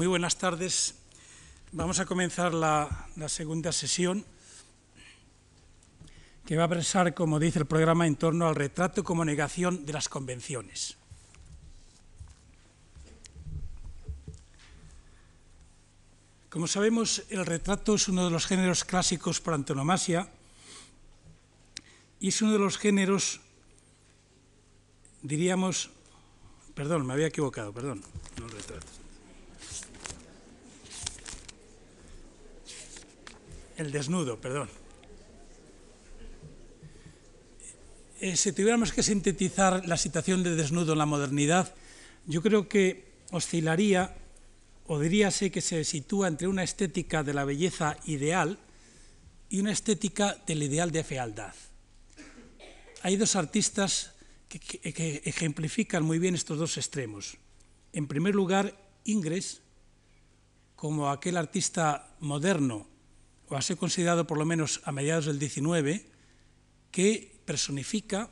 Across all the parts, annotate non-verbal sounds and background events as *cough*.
muy buenas tardes. Vamos a comenzar la, segunda sesión que va a versar, como dice el programa, en torno al retrato como negación de las convenciones. Como sabemos, el retrato es uno de los géneros clásicos por antonomasia y es uno de los géneros, diríamos, perdón, me había equivocado, perdón, no el retrato. El desnudo, perdón. Eh, si tuviéramos que sintetizar la situación de desnudo en la modernidad, yo creo que oscilaría o diríase que se sitúa entre una estética de la belleza ideal y una estética del ideal de fealdad. Hay dos artistas que, ejemplifican muy bien estos dos extremos. En primer lugar, Ingres, como aquel artista moderno, o a ser considerado por lo menos a mediados del XIX, que personifica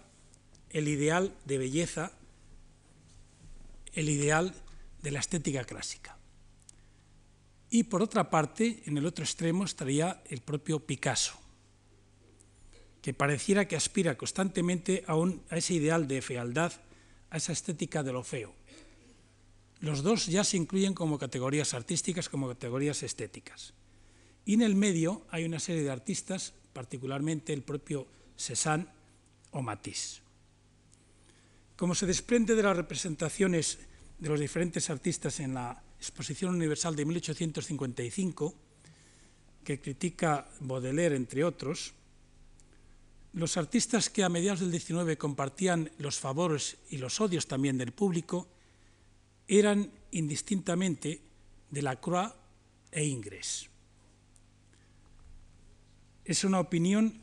el ideal de belleza, el ideal de la estética clásica. Y por otra parte, en el otro extremo estaría el propio Picasso, que pareciera que aspira constantemente a, un, a ese ideal de fealdad, a esa estética de lo feo. Los dos ya se incluyen como categorías artísticas, como categorías estéticas. Y en el medio hay una serie de artistas, particularmente el propio Cézanne o Matisse. Como se desprende de las representaciones de los diferentes artistas en la Exposición Universal de 1855, que critica Baudelaire, entre otros, los artistas que a mediados del XIX compartían los favores y los odios también del público eran indistintamente Delacroix e Ingres. Es una opinión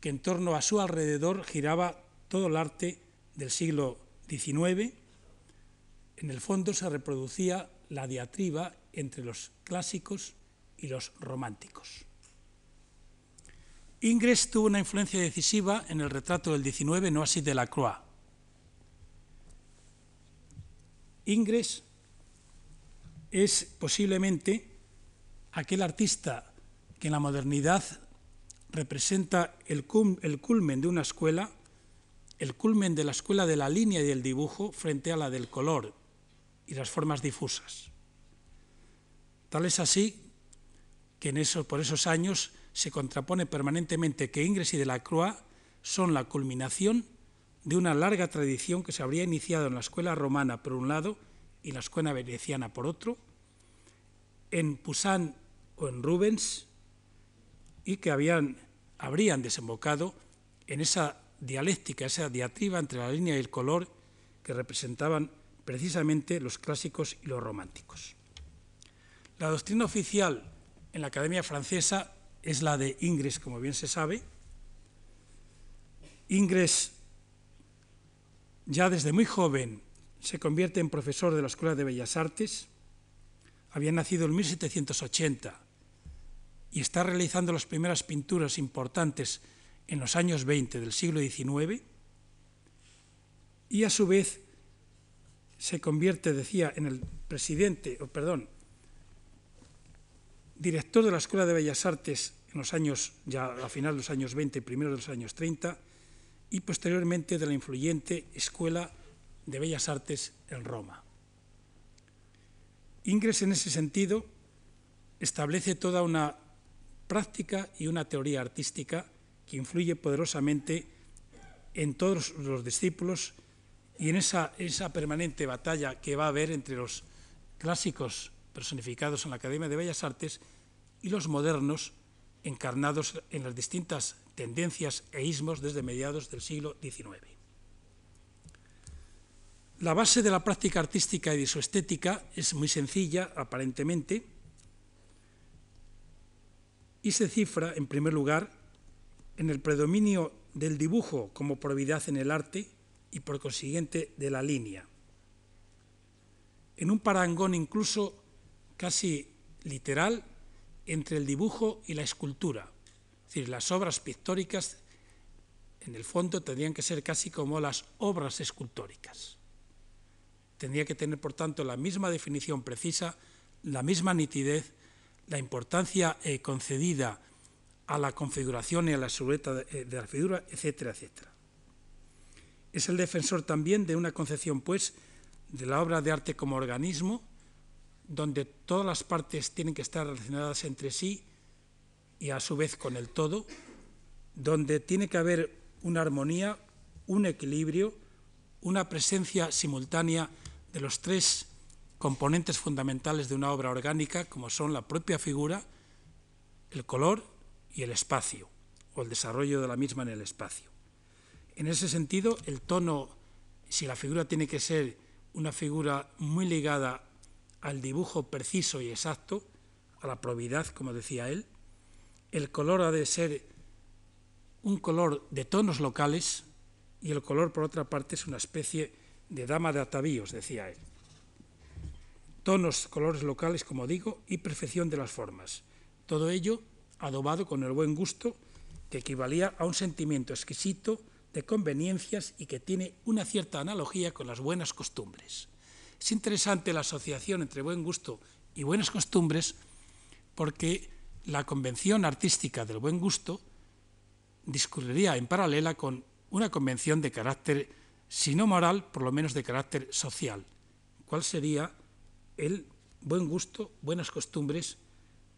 que en torno a su alrededor giraba todo el arte del siglo XIX. En el fondo se reproducía la diatriba entre los clásicos y los románticos. Ingres tuvo una influencia decisiva en el retrato del XIX, no así de la Croix. Ingres es posiblemente aquel artista que en la modernidad representa el, culmen de una escuela, el culmen de la escuela de la línea y del dibujo frente a la del color y las formas difusas. Tal es así que en eso, por esos años se contrapone permanentemente que Ingres y Delacroix son la culminación de una larga tradición que se habría iniciado en la escuela romana por un lado y la escuela veneciana por otro, en Poussin o en Rubens, y que habían, habrían desembocado en esa dialéctica, esa diatriba entre la línea y el color que representaban precisamente los clásicos y los románticos. La doctrina oficial en la Academia Francesa es la de Ingres, como bien se sabe. Ingres ya desde muy joven se convierte en profesor de la Escuela de Bellas Artes. Había nacido en 1780 y está realizando las primeras pinturas importantes en los años 20 del siglo XIX. Y a su vez se convierte, decía, en el presidente, o perdón, director de la Escuela de Bellas Artes en los años, ya a final de los años 20 y primeros de los años 30, y posteriormente de la influyente Escuela de Bellas Artes en Roma. Ingres, en ese sentido, establece toda una práctica y una teoría artística que influye poderosamente en todos los discípulos y en esa, esa permanente batalla que va a haber entre los clásicos personificados en la Academia de Bellas Artes y los modernos encarnados en las distintas tendencias e ismos desde mediados del siglo XIX. La base de la práctica artística y de su estética es muy sencilla, aparentemente, y se cifra, en primer lugar, en el predominio del dibujo como probidad en el arte y, por consiguiente, de la línea. En un parangón incluso casi literal entre el dibujo y la escultura. Es decir, las obras pictóricas, en el fondo, tendrían que ser casi como las obras escultóricas tendría que tener, por tanto, la misma definición precisa la misma nitidez, la importancia eh, concedida a la configuración y a la silueta de, eh, de la figura, etcétera, etcétera. Es el defensor también de una concepción, pues, de la obra de arte como organismo, donde todas las partes tienen que estar relacionadas entre sí y a su vez con el todo, donde tiene que haber una armonía, un equilibrio, una presencia simultánea de los tres componentes fundamentales de una obra orgánica, como son la propia figura, el color y el espacio, o el desarrollo de la misma en el espacio. En ese sentido, el tono, si la figura tiene que ser una figura muy ligada al dibujo preciso y exacto, a la probidad, como decía él, el color ha de ser un color de tonos locales y el color, por otra parte, es una especie de dama de atavíos, decía él. Tonos, colores locales, como digo, y perfección de las formas. Todo ello adobado con el buen gusto que equivalía a un sentimiento exquisito de conveniencias y que tiene una cierta analogía con las buenas costumbres. Es interesante la asociación entre buen gusto y buenas costumbres porque la convención artística del buen gusto discurriría en paralela con una convención de carácter, si no moral, por lo menos de carácter social. ¿Cuál sería el buen gusto, buenas costumbres?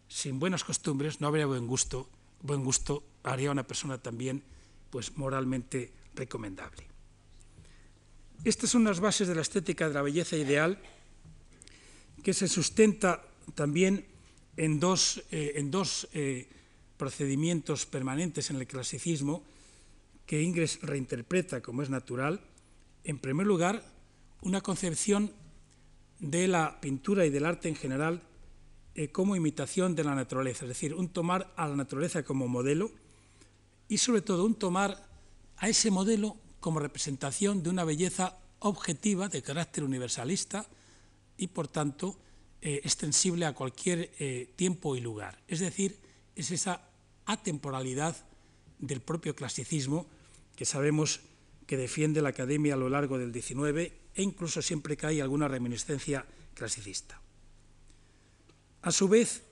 Sin buenas costumbres no habría buen gusto. Buen gusto haría una persona también pues moralmente recomendable. Estas son las bases de la estética de la belleza ideal que se sustenta también en dos, eh, en dos eh, procedimientos permanentes en el clasicismo que Ingres reinterpreta como es natural, en primer lugar, una concepción de la pintura y del arte en general eh, como imitación de la naturaleza, es decir, un tomar a la naturaleza como modelo y sobre todo un tomar a ese modelo como representación de una belleza objetiva de carácter universalista y por tanto eh, extensible a cualquier eh, tiempo y lugar. Es decir, es esa atemporalidad del propio clasicismo que sabemos que defiende la Academia a lo largo del XIX e incluso siempre que hay alguna reminiscencia clasicista. A su vez,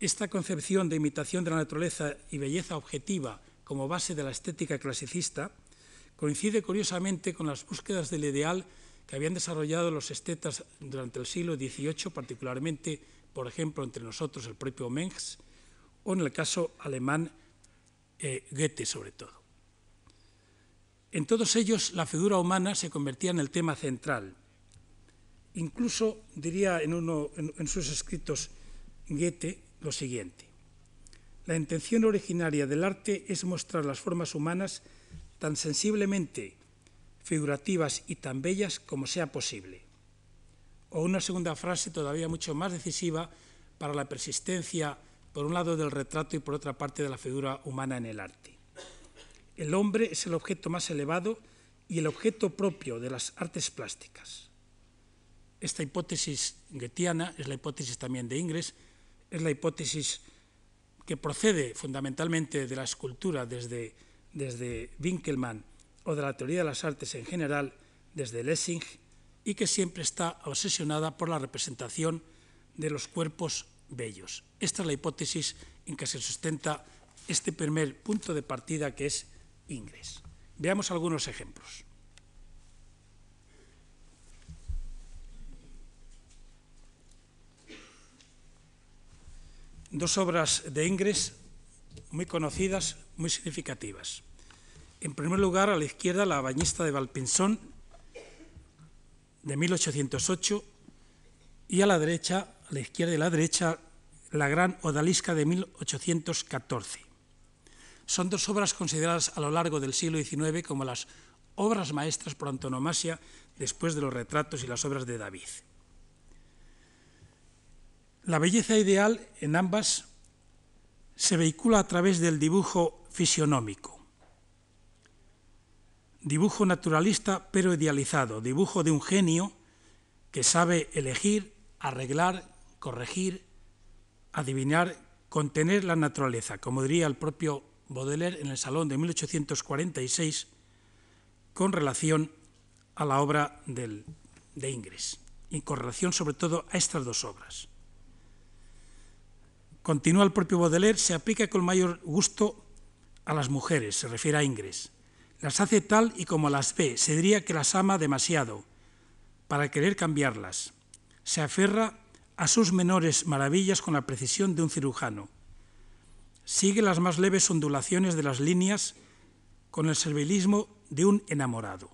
esta concepción de imitación de la naturaleza y belleza objetiva como base de la estética clasicista coincide curiosamente con las búsquedas del ideal que habían desarrollado los estetas durante el siglo XVIII, particularmente, por ejemplo, entre nosotros el propio Mengs, o en el caso alemán eh, Goethe sobre todo. En todos ellos la figura humana se convertía en el tema central. Incluso diría en, sus escritos Goethe lo siguiente. La intención originaria del arte es mostrar las formas humanas tan sensiblemente figurativas y tan bellas como sea posible. O una segunda frase todavía mucho más decisiva para la persistencia por un lado del retrato y por otra parte de la figura humana en el arte. El hombre es el objeto más elevado y el objeto propio de las artes plásticas. Esta hipótesis goetiana es la hipótesis también de Ingres, es la hipótesis que procede fundamentalmente de la escultura desde, desde Winkelmann o de la teoría de las artes en general desde Lessing y que siempre está obsesionada por la representación de los cuerpos bellos. Esta es la hipótesis en que se sustenta este primer punto de partida que es Ingres. Veamos algunos ejemplos. Dos obras de Ingres muy conocidas, muy significativas. En primer lugar, a la izquierda, la bañista de Valpinson, de 1808, y a la derecha, a la izquierda y a la derecha, la gran odalisca de 1814. Son dos obras consideradas a lo largo del siglo XIX como las obras maestras por antonomasia después de los retratos y las obras de David. La belleza ideal en ambas se vehicula a través del dibujo fisionómico. Dibujo naturalista pero idealizado, dibujo de un genio que sabe elegir, arreglar, corregir, adivinar, contener la naturaleza, como diría el propio Baudelaire en el Salón de 1846, con relación a la obra del, de Ingres, y con relación sobre todo a estas dos obras. continúa el propio Baudelaire, se aplica con mayor gusto a las mujeres, se refiere a Ingres. Las hace tal y como las ve, se diría que las ama demasiado para querer cambiarlas. Se aferra a sus menores maravillas con la precisión de un cirujano. Sigue las más leves ondulaciones de las líneas con el servilismo de un enamorado.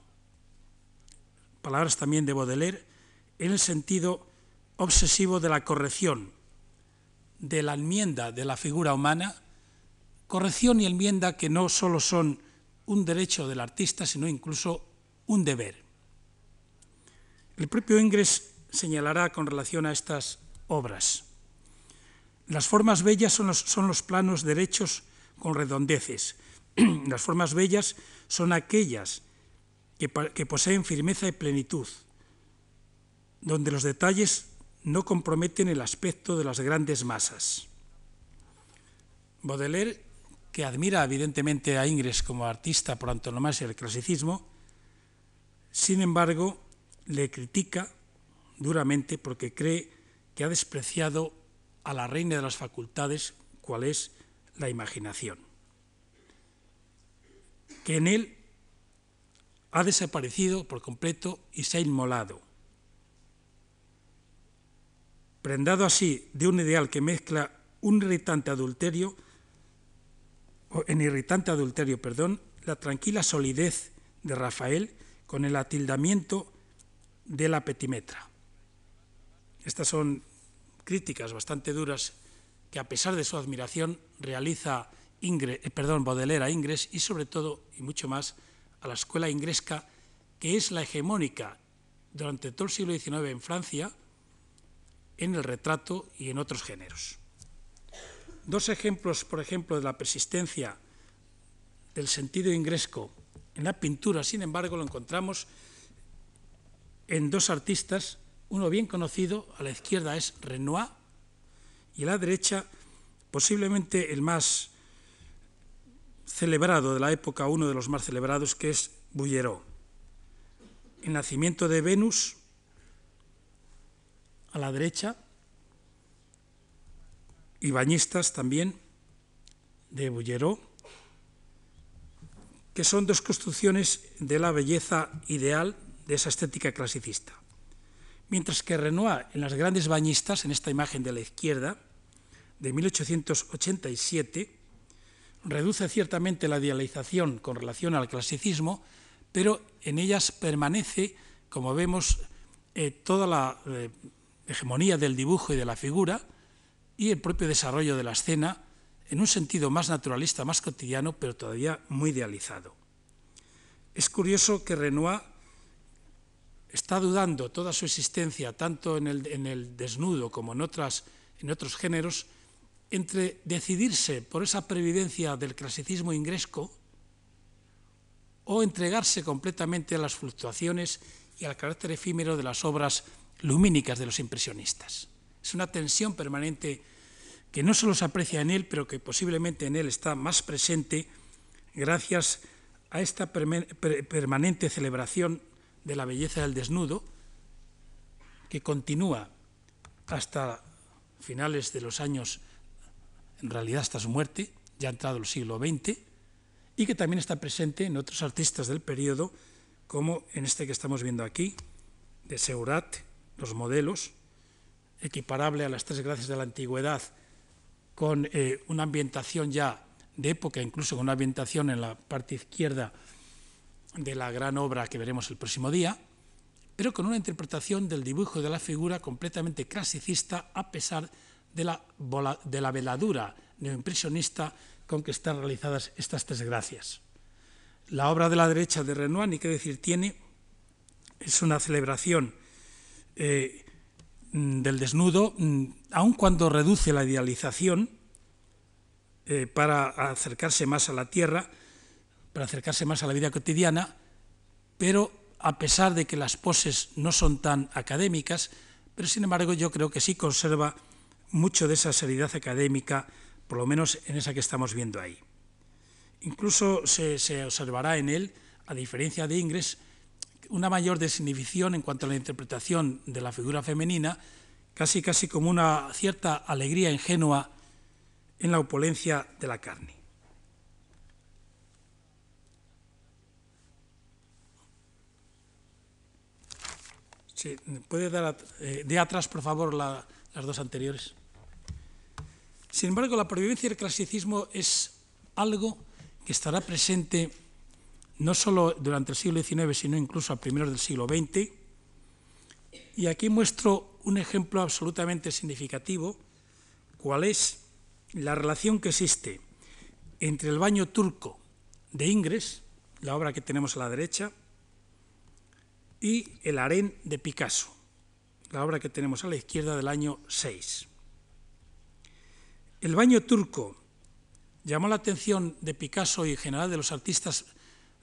Palabras también de Baudelaire en el sentido obsesivo de la corrección, de la enmienda de la figura humana, corrección y enmienda que no solo son un derecho del artista, sino incluso un deber. El propio Ingres señalará con relación a estas obras. Las formas bellas son los, son los planos derechos con redondeces. *clears throat* Las formas bellas son aquellas que, que poseen firmeza y plenitud, donde los detalles no comprometen el aspecto de las grandes masas. Baudelaire, que admira evidentemente a Ingres como artista por antonomasia del clasicismo, sin embargo, le critica duramente porque cree que ha despreciado a la reina de las facultades, cual es la imaginación. Que en él ha desaparecido por completo y se ha inmolado. Prendado así de un ideal que mezcla un irritante adulterio, en irritante adulterio, perdón, la tranquila solidez de Rafael con el atildamiento de la petimetra. Estas son críticas bastante duras que a pesar de su admiración realiza Ingres, eh, perdón, Baudelaire a Ingres y sobre todo y mucho más a la escuela ingresca que es la hegemónica durante todo el siglo XIX en Francia en el retrato y en otros géneros. Dos ejemplos, por ejemplo, de la persistencia del sentido ingresco en la pintura, sin embargo, lo encontramos en dos artistas, uno bien conocido, a la izquierda es Renoir, y a la derecha posiblemente el más celebrado de la época, uno de los más celebrados, que es Bouguereau. El nacimiento de Venus, a la derecha, y Bañistas también, de Bouguereau, que son dos construcciones de la belleza ideal de esa estética clasicista. Mientras que Renoir, en las grandes bañistas, en esta imagen de la izquierda, de 1887, reduce ciertamente la idealización con relación al clasicismo, pero en ellas permanece, como vemos, eh, toda la eh, hegemonía del dibujo y de la figura y el propio desarrollo de la escena en un sentido más naturalista, más cotidiano, pero todavía muy idealizado. Es curioso que Renoir está dudando toda su existencia, tanto en el, desnudo como en, en otros géneros, entre decidirse por esa previdencia del clasicismo ingresco o entregarse completamente a las fluctuaciones y al carácter efímero de las obras lumínicas de los impresionistas. Es una tensión permanente que no solo se aprecia en él, pero que posiblemente en él está más presente gracias a esta permanente celebración de la belleza del desnudo, que continúa hasta finales de los años, en realidad hasta su muerte, ya entrado el siglo XX, y que también está presente en otros artistas del periodo, como en este que estamos viendo aquí, de Seurat, los modelos, equiparable a las tres gracias de la antigüedad, con eh, una ambientación ya de época, incluso con una ambientación en la parte izquierda de la gran obra que veremos el próximo día, pero con una interpretación del dibujo de la figura completamente clasicista a pesar de la, de la veladura neoimpresionista con que están realizadas estas tres gracias. La obra de la derecha de Renoir, ni qué decir tiene, es una celebración eh, del desnudo, mm, aun cuando reduce la idealización eh, para acercarse más a la tierra, para acercarse más a la vida cotidiana, pero a pesar de que las poses no son tan académicas, pero sin embargo yo creo que sí conserva mucho de esa seriedad académica, por lo menos en esa que estamos viendo ahí. Incluso se, se observará en él, a diferencia de Ingres, una mayor desinhibición en cuanto a la interpretación de la figura femenina, casi casi como una cierta alegría ingenua en la opulencia de la carne. ¿Puede dar eh, de atrás, por favor, las dos anteriores? Sin embargo, la pervivencia del clasicismo es algo que estará presente no solo durante el siglo XIX, sino incluso a primeros del siglo XX. Y aquí muestro un ejemplo absolutamente significativo, cuál es la relación que existe entre el baño turco de Ingres, la obra que tenemos a la derecha, y el harén de Picasso, la obra que tenemos a la izquierda del año 6. El baño turco llamó la atención de Picasso y en general de los artistas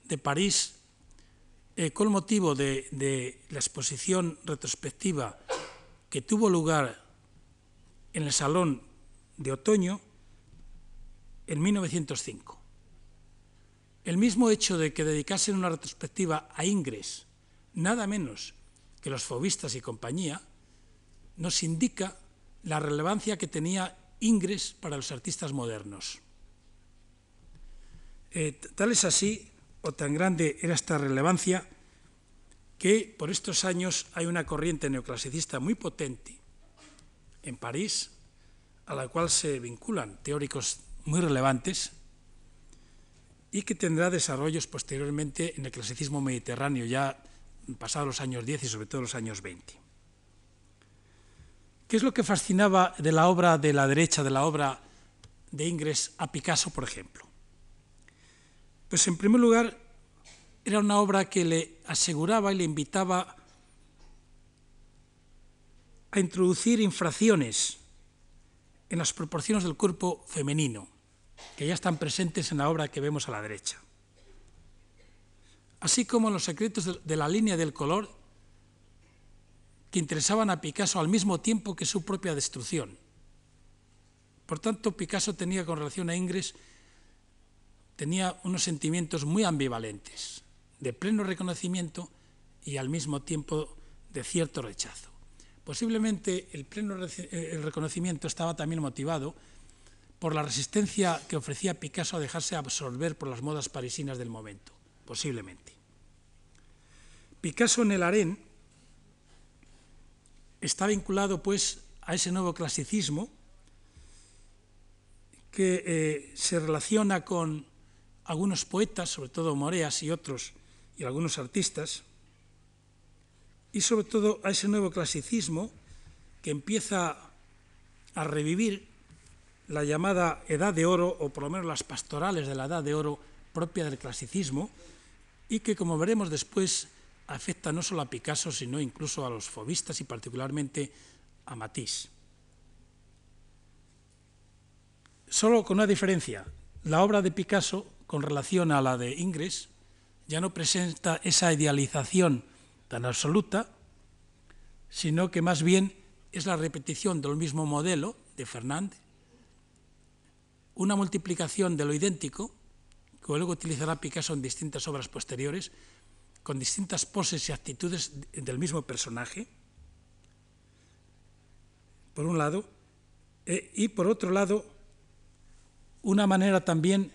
de París eh, con motivo de, de la exposición retrospectiva que tuvo lugar en el Salón de Otoño en 1905. El mismo hecho de que dedicasen una retrospectiva a Ingres, nada menos que los fobistas y compañía, nos indica la relevancia que tenía Ingres para los artistas modernos. Eh, tal es así, o tan grande era esta relevancia, que por estos años hay una corriente neoclasicista muy potente en París, a la cual se vinculan teóricos muy relevantes y que tendrá desarrollos posteriormente en el clasicismo mediterráneo, ya pasados los años 10 y sobre todo los años 20. ¿Qué es lo que fascinaba de la obra de la derecha, de la obra de Ingres a Picasso, por ejemplo? Pues en primer lugar, era una obra que le aseguraba y le invitaba a introducir infracciones en las proporciones del cuerpo femenino, que ya están presentes en la obra que vemos a la derecha así como los secretos de la línea del color que interesaban a Picasso al mismo tiempo que su propia destrucción. Por tanto, Picasso tenía con relación a Ingres tenía unos sentimientos muy ambivalentes, de pleno reconocimiento y al mismo tiempo de cierto rechazo. Posiblemente el pleno el reconocimiento estaba también motivado por la resistencia que ofrecía Picasso a dejarse absorber por las modas parisinas del momento posiblemente. Picasso en el harén está vinculado pues a ese nuevo clasicismo que eh, se relaciona con algunos poetas, sobre todo Moreas y otros, y algunos artistas, y sobre todo a ese nuevo clasicismo que empieza a revivir la llamada Edad de Oro, o por lo menos las pastorales de la Edad de Oro propia del clasicismo, y que, como veremos después, afecta no solo a Picasso, sino incluso a los fobistas y particularmente a Matisse. Solo con una diferencia, la obra de Picasso, con relación a la de Ingres, ya no presenta esa idealización tan absoluta, sino que más bien es la repetición del mismo modelo de Fernández, una multiplicación de lo idéntico, luego utilizará Picasso en distintas obras posteriores, con distintas poses y actitudes del mismo personaje, por un lado, eh, y por otro lado, una manera también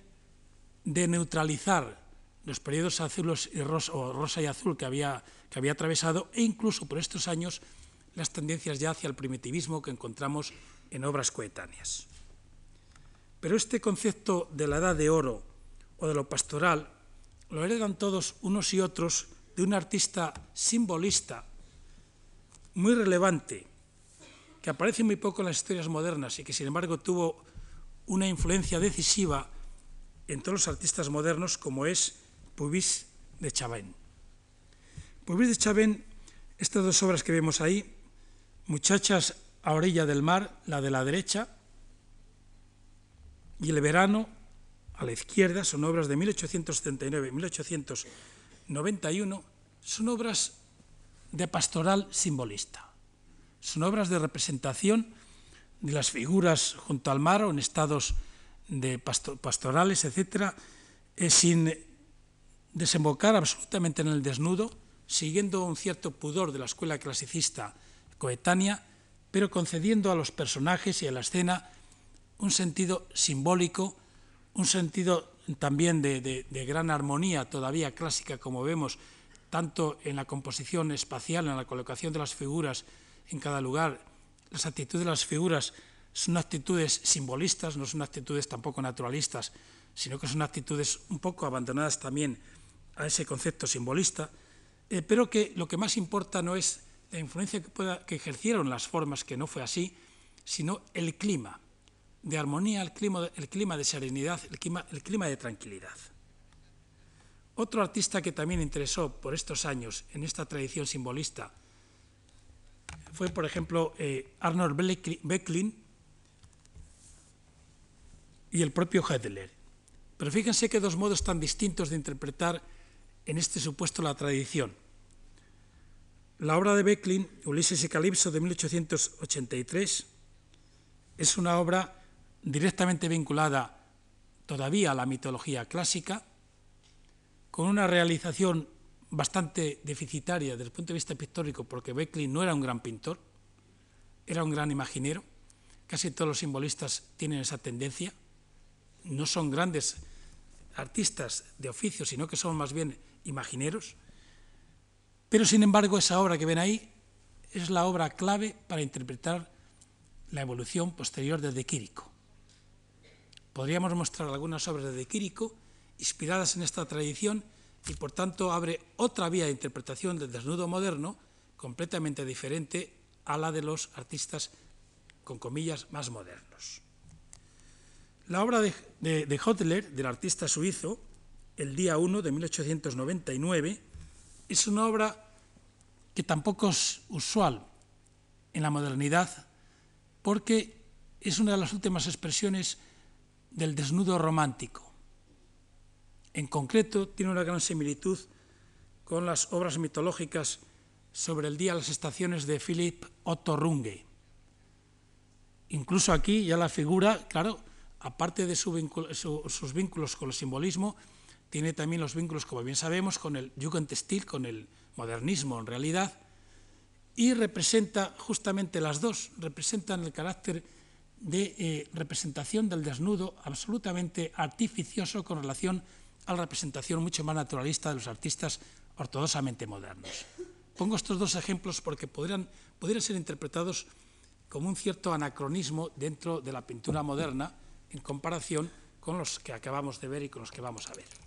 de neutralizar los periodos azules y rosa, o rosa y azul que había, que había atravesado e incluso por estos años las tendencias ya hacia el primitivismo que encontramos en obras coetáneas. Pero este concepto de la edad de oro o de lo pastoral lo heredan todos unos y otros de un artista simbolista muy relevante, que aparece muy poco en las historias modernas y que sin embargo tuvo una influencia decisiva en todos los artistas modernos, como es Puvis de Chavén. Puvis de Chavén, estas dos obras que vemos ahí, Muchachas a orilla del mar, la de la derecha, y El verano, a la izquierda, son obras de 1879 y 1891, son obras de pastoral simbolista. Son obras de representación de las figuras junto al mar o en estados de pastorales, etcétera, eh, sin desembocar absolutamente en el desnudo, siguiendo un cierto pudor de la escuela clasicista coetánea, pero concediendo a los personajes y a la escena un sentido simbólico, un sentido también de, de, gran armonía todavía clásica, como vemos, tanto en la composición espacial, en la colocación de las figuras en cada lugar. Las actitudes de las figuras son actitudes simbolistas, no son actitudes tampoco naturalistas, sino que son actitudes un poco abandonadas también a ese concepto simbolista, eh, pero que lo que más importa no es la influencia que, pueda, que ejercieron las formas, que no fue así, sino el clima de armonía, el clima, el clima de serenidad, el clima, el clima de tranquilidad. Otro artista que también interesó por estos años en esta tradición simbolista fue, por ejemplo, eh, Arnold Becklin y el propio Hedler. Pero fíjense que dos modos tan distintos de interpretar en este supuesto la tradición. La obra de Becklin, Ulises y Calipso, de 1883, es una obra directamente vinculada todavía a la mitología clásica, con una realización bastante deficitaria desde el punto de vista pictórico, porque Becklin no era un gran pintor, era un gran imaginero. Casi todos los simbolistas tienen esa tendencia. No son grandes artistas de oficio, sino que son más bien imagineros. Pero sin embargo, esa obra que ven ahí es la obra clave para interpretar la evolución posterior de De Quirico. Podríamos mostrar algunas obras de Quirico inspiradas en esta tradición y por tanto abre otra vía de interpretación del desnudo moderno completamente diferente a la de los artistas con comillas más modernos. La obra de, de, del artista suizo, El día 1 de 1899, es una obra que tampoco es usual en la modernidad porque es una de las últimas expresiones del desnudo romántico. En concreto, tiene una gran similitud con las obras mitológicas sobre el día de las estaciones de Philip Otto Runge. Incluso aquí ya la figura, claro, aparte de sus vínculos con el simbolismo, tiene también los vínculos, como bien sabemos, con el Jugendstil, con el modernismo en realidad, y representa justamente las dos, representan el carácter de eh, representación del desnudo absolutamente artificioso con relación a la representación mucho más naturalista de los artistas ortodoxamente modernos. Pongo estos dos ejemplos porque podrían, podrían ser interpretados como un cierto anacronismo dentro de la pintura moderna en comparación con los que acabamos de ver y con los que vamos a ver.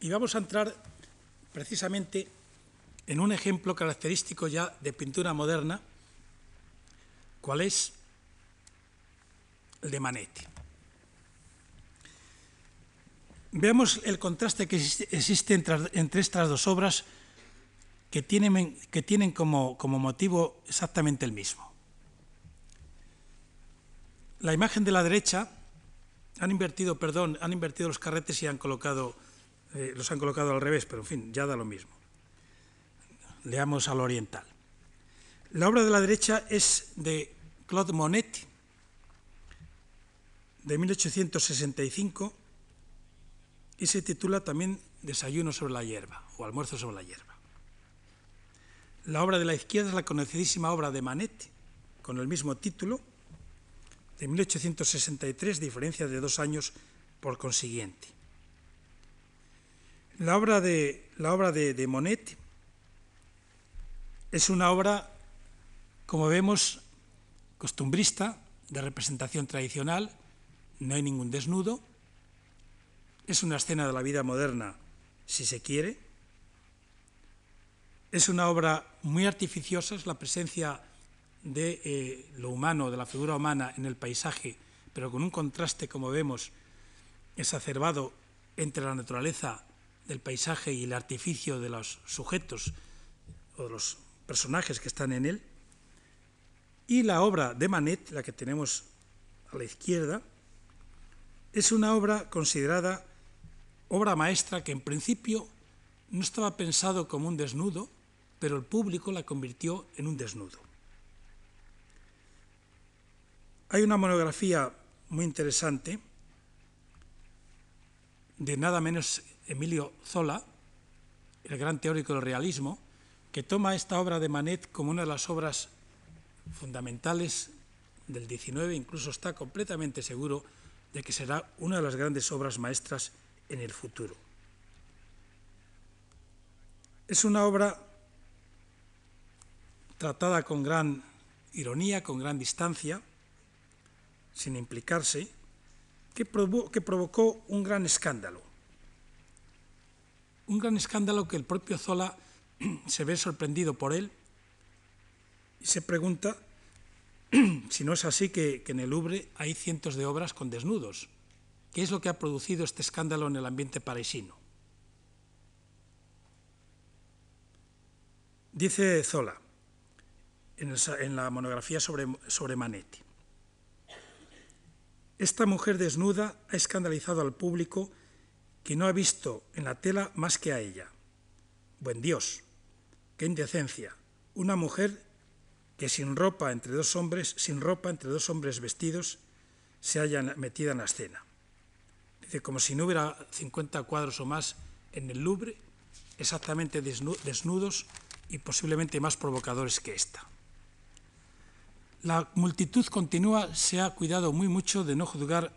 Y vamos a entrar precisamente en un ejemplo característico ya de pintura moderna, cuál es de Manet. Veamos el contraste que existe entre, estas dos obras que tienen, que tienen como, como motivo exactamente el mismo. La imagen de la derecha han invertido, perdón, han invertido los carretes y han colocado eh, los han colocado al revés, pero en fin, ya da lo mismo. Leamos al oriental. La obra de la derecha es de Claude Monet, de 1865, y se titula también Desayuno sobre la hierba o Almuerzo sobre la hierba. La obra de la izquierda es la conocidísima obra de Manet, con el mismo título, de 1863, diferencia de dos años por consiguiente. La obra de, la obra de, Monet es una obra, como vemos, costumbrista, de representación tradicional, no hay ningún desnudo, es una escena de la vida moderna, si se quiere, es una obra muy artificiosa, es la presencia de eh, lo humano, de la figura humana en el paisaje, pero con un contraste, como vemos, exacerbado entre la naturaleza del paisaje y el artificio de los sujetos o de los personajes que están en él. Y la obra de Manet, la que tenemos a la izquierda, es una obra considerada obra maestra que en principio no estaba pensado como un desnudo, pero el público la convirtió en un desnudo. Hay una monografía muy interesante de nada menos Emilio Zola, el gran teórico del realismo, que toma esta obra de Manet como una de las obras fundamentales del XIX, incluso está completamente seguro de que será una de las grandes obras maestras en el futuro. Es una obra tratada con gran ironía, con gran distancia, sin implicarse, que, provocó un gran escándalo. Un gran escándalo que el propio Zola *clears throat* se ve sorprendido por él y se pregunta *clears throat* si no es así que, en el Louvre hay cientos de obras con desnudos. ¿Qué es lo que ha producido este escándalo en el ambiente parisino? Dice Zola en, la monografía sobre, sobre Manetti. Esta mujer desnuda ha escandalizado al público que no ha visto en la tela más que a ella. Buen Dios, qué indecencia. Una mujer que sin ropa entre dos hombres, sin ropa entre dos hombres vestidos, se haya metida en la escena. Dice, como si no hubiera 50 cuadros o más en el Louvre, exactamente desnudos y posiblemente más provocadores que esta. La multitud continúa se ha cuidado muy mucho de no juzgar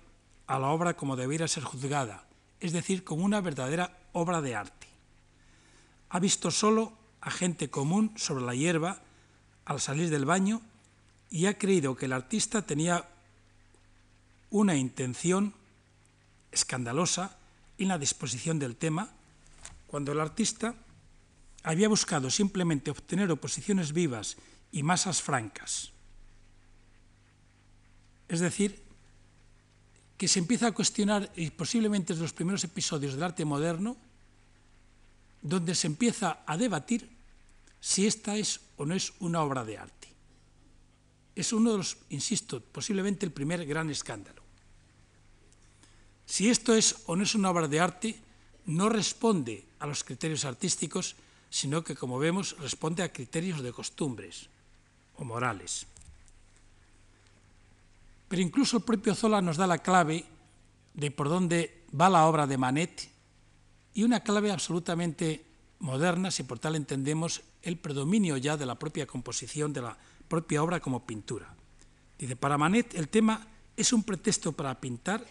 a la obra como debiera ser juzgada, es decir, como una verdadera obra de arte. Ha visto solo a gente común sobre la hierba al salir del baño y ha creído que el artista tenía una intención escandalosa en la disposición del tema, cuando el artista había buscado simplemente obtener oposiciones vivas y masas francas. Es decir, que se empieza a cuestionar, y posiblemente es de los primeros episodios del arte moderno, donde se empieza a debatir si esta es o no es una obra de arte. Es uno de los, insisto, posiblemente el primer gran escándalo. Si esto es o no es una obra de arte, no responde a los criterios artísticos, sino que, como vemos, responde a criterios de costumbres o morales. Pero incluso el propio Zola nos da la clave de por dónde va la obra de Manet y una clave absolutamente moderna, si por tal entendemos el predominio ya de la propia composición de la propia obra como pintura. Dice, para Manet el tema es un pretexto para pintar,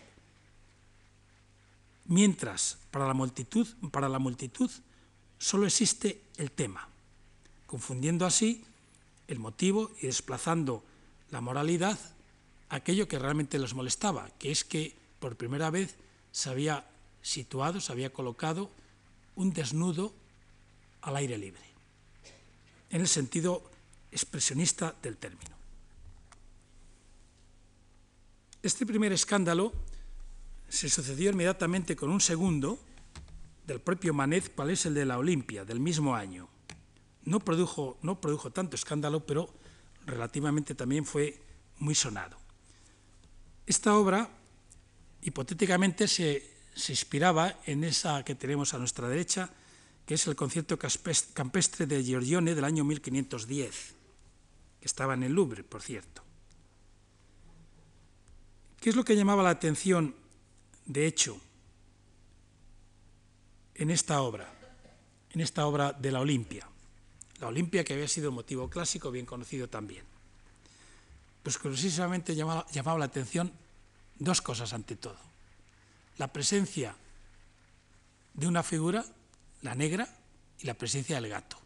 mientras para la multitud, para la multitud solo existe el tema, confundiendo así el motivo y desplazando la moralidad aquello que realmente les molestaba, que es que por primera vez se había situado, se había colocado un desnudo al aire libre, en el sentido expresionista del término. Este primer escándalo se sucedió inmediatamente con un segundo del propio Manet, cual es el de la Olimpia, del mismo año. No produjo, no produjo tanto escándalo, pero relativamente también fue muy sonado. Esta obra, hipotéticamente, se, inspiraba en esa que tenemos a nuestra derecha, que es el concierto campestre de Giorgione del año 1510, que estaba en el Louvre, por cierto. ¿Qué es lo que llamaba la atención, de hecho, en esta obra, en esta obra de la Olimpia? La Olimpia que había sido motivo clásico, bien conocido también. Pues precisamente llamaba, llamaba la atención dos cosas ante todo. La presencia de una figura la negra y la presencia del gato.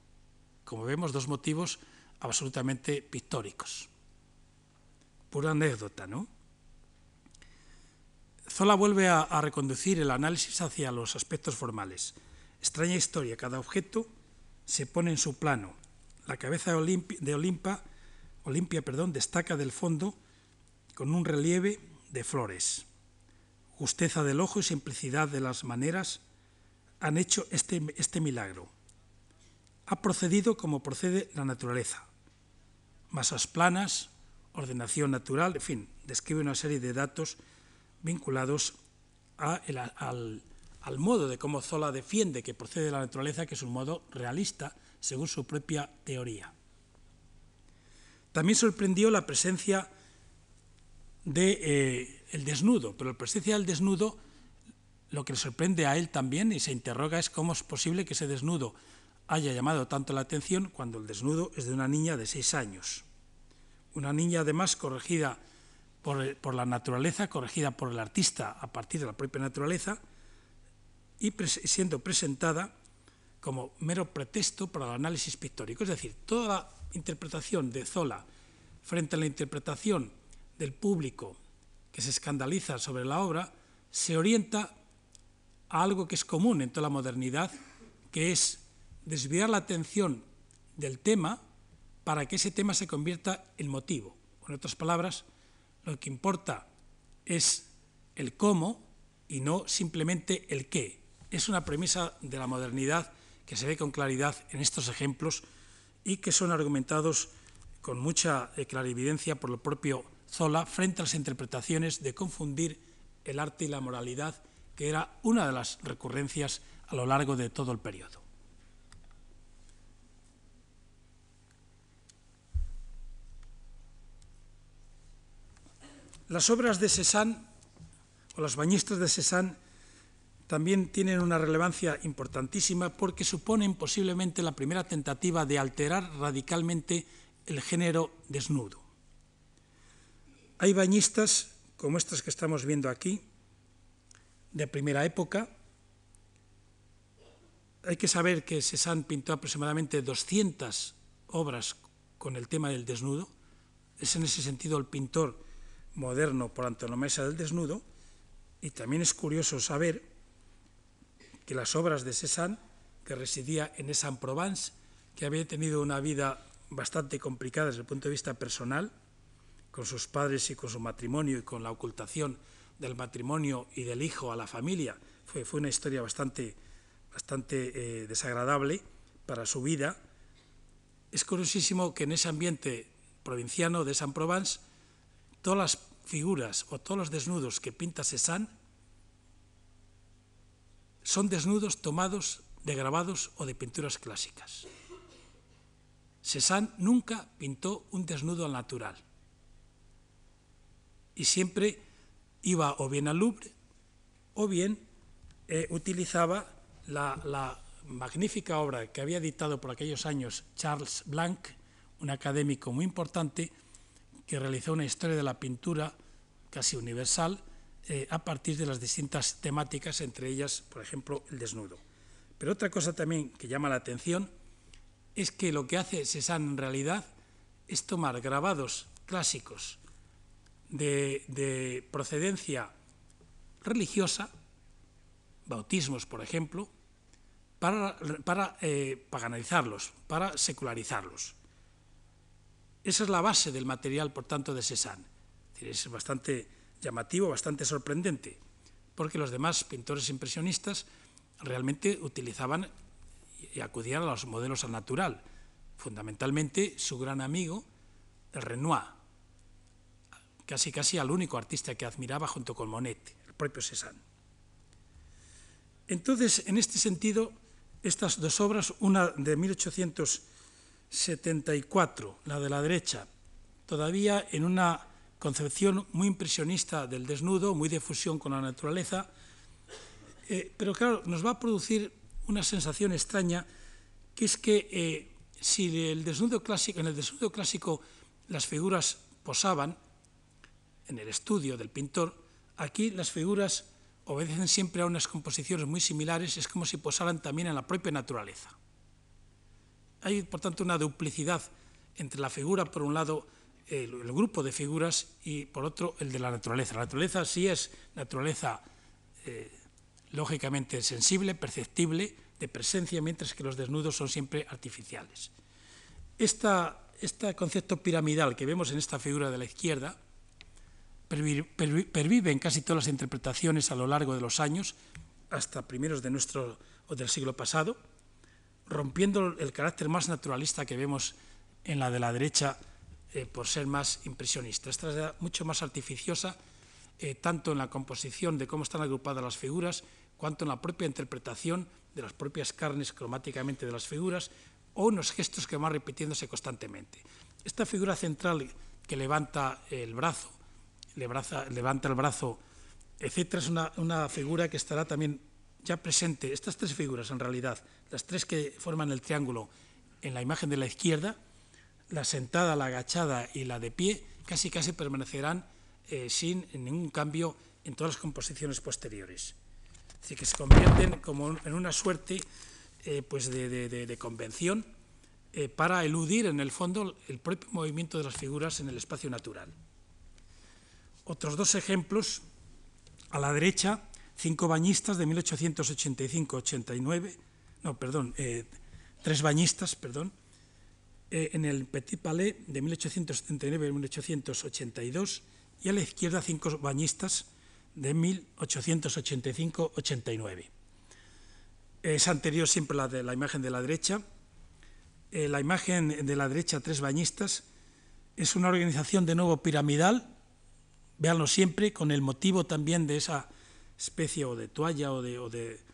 Como vemos, dos motivos absolutamente pictóricos. Pura anécdota, ¿no? Zola vuelve a, reconducir el análisis hacia los aspectos formales. Extraña historia, cada objeto se pone en su plano. La cabeza de Olimpa, Olimpia perdón, destaca del fondo con un relieve de flores. Justeza del ojo y simplicidad de las maneras han hecho este, este milagro. Ha procedido como procede la naturaleza. Masas planas, ordenación natural, en fin, describe una serie de datos vinculados al, al modo de cómo Zola defiende que procede de la naturaleza, que es un modo realista según su propia teoría. También sorprendió la presencia del de, eh, desnudo, pero la presencia del desnudo lo que le sorprende a él también y se interroga es cómo es posible que ese desnudo haya llamado tanto la atención cuando el desnudo es de una niña de seis años. Una niña además corregida por, la naturaleza, corregida por el artista a partir de la propia naturaleza y siendo presentada como mero pretexto para el análisis pictórico. Es decir, toda la interpretación de Zola frente a la interpretación del público que se escandaliza sobre la obra se orienta a algo que es común en toda la modernidad, que es desviar la atención del tema para que ese tema se convierta en motivo. En otras palabras, lo que importa es el cómo y no simplemente el qué. Es una premisa de la modernidad que se ve con claridad en estos ejemplos y que son argumentados con mucha eh, clarividencia por el propio Zola frente a las interpretaciones de confundir el arte y la moralidad, que era una de las recurrencias a lo largo de todo el periodo. Las obras de Cézanne o las bañistas de Cézanne también tienen una relevancia importantísima porque suponen posiblemente la primera tentativa de alterar radicalmente el género desnudo. Hay bañistas como estas que estamos viendo aquí, de primera época. Hay que saber que Cézanne pintó aproximadamente 200 obras con el tema del desnudo. Es en ese sentido el pintor moderno por antonomasia del desnudo, y también es curioso saber que las obras de Cézanne, que residía en Aix-en-Provence, que había tenido una vida bastante complicada desde el punto de vista personal, con sus padres y con su matrimonio y con la ocultación del matrimonio y del hijo a la familia, fue, fue una historia bastante, bastante eh, desagradable para su vida. Es curiosísimo que en ese ambiente provinciano de Aix-en-Provence todas las figuras o todos los desnudos que pinta Cézanne son desnudos tomados de grabados o de pinturas clásicas. Cézanne nunca pintó un desnudo al natural y siempre iba o bien al Louvre o bien eh, utilizaba la, la magnífica obra que había editado por aquellos años Charles Blanc, un académico muy importante, que realizó una historia de la pintura casi universal eh, a partir de las distintas temáticas, entre ellas, por ejemplo, el desnudo. Pero otra cosa también que llama la atención es que lo que hace Cézanne en realidad es tomar grabados clásicos de, procedencia religiosa, bautismos, por ejemplo, para, para eh, paganizarlos, para secularizarlos. Esa es la base del material, por tanto, de Cézanne. Es bastante llamativo, bastante sorprendente, porque los demás pintores impresionistas realmente utilizaban y acudían a los modelos al natural. Fundamentalmente, su gran amigo, el Renoir, casi casi al único artista que admiraba junto con Monet, el propio Cézanne. Entonces, en este sentido, estas dos obras, una de 1800 74, la de la derecha, todavía en una concepción muy impresionista del desnudo, muy de fusión con la naturaleza, eh, pero claro, nos va a producir una sensación extraña, que es que eh, si el desnudo clásico, en el desnudo clásico las figuras posaban, en el estudio del pintor, aquí las figuras obedecen siempre a unas composiciones muy similares, es como si posaran también en la propia naturaleza. Hay, por tanto, una duplicidad entre la figura, por un lado, el, grupo de figuras, y por otro, el de la naturaleza. La naturaleza sí es naturaleza eh, lógicamente sensible, perceptible, de presencia, mientras que los desnudos son siempre artificiales. este concepto piramidal que vemos en esta figura de la izquierda pervive en casi todas las interpretaciones a lo largo de los años, hasta primeros de nuestro o del siglo pasado, rompiendo el carácter más naturalista que vemos en la de la derecha eh, por ser más impresionista. Esta es mucho más artificiosa, eh, tanto en la composición de cómo están agrupadas las figuras, cuanto en la propia interpretación de las propias carnes cromáticamente de las figuras o en los gestos que van repitiéndose constantemente. Esta figura central que levanta el brazo, levanta el brazo etcétera, es una figura que estará también ya presente, estas tres figuras en realidad, las tres que forman el triángulo en la imagen de la izquierda, la sentada, la agachada y la de pie, casi casi permanecerán eh, sin ningún cambio en todas las composiciones posteriores. Es decir, que se convierten como en una suerte eh, pues de, de, convención eh, para eludir, en el fondo, el propio movimiento de las figuras en el espacio natural. Otros dos ejemplos, a la derecha, cinco bañistas de 1885-89, no, perdón, tres bañistas, perdón, eh, en el Petit Palais de 1879-1882 y a la izquierda cinco bañistas de 1885-89. Es anterior siempre la de la imagen de la derecha. Eh, la imagen de la derecha, tres bañistas, es una organización de nuevo piramidal, véanlo siempre, con el motivo también de esa especie o de toalla o de, o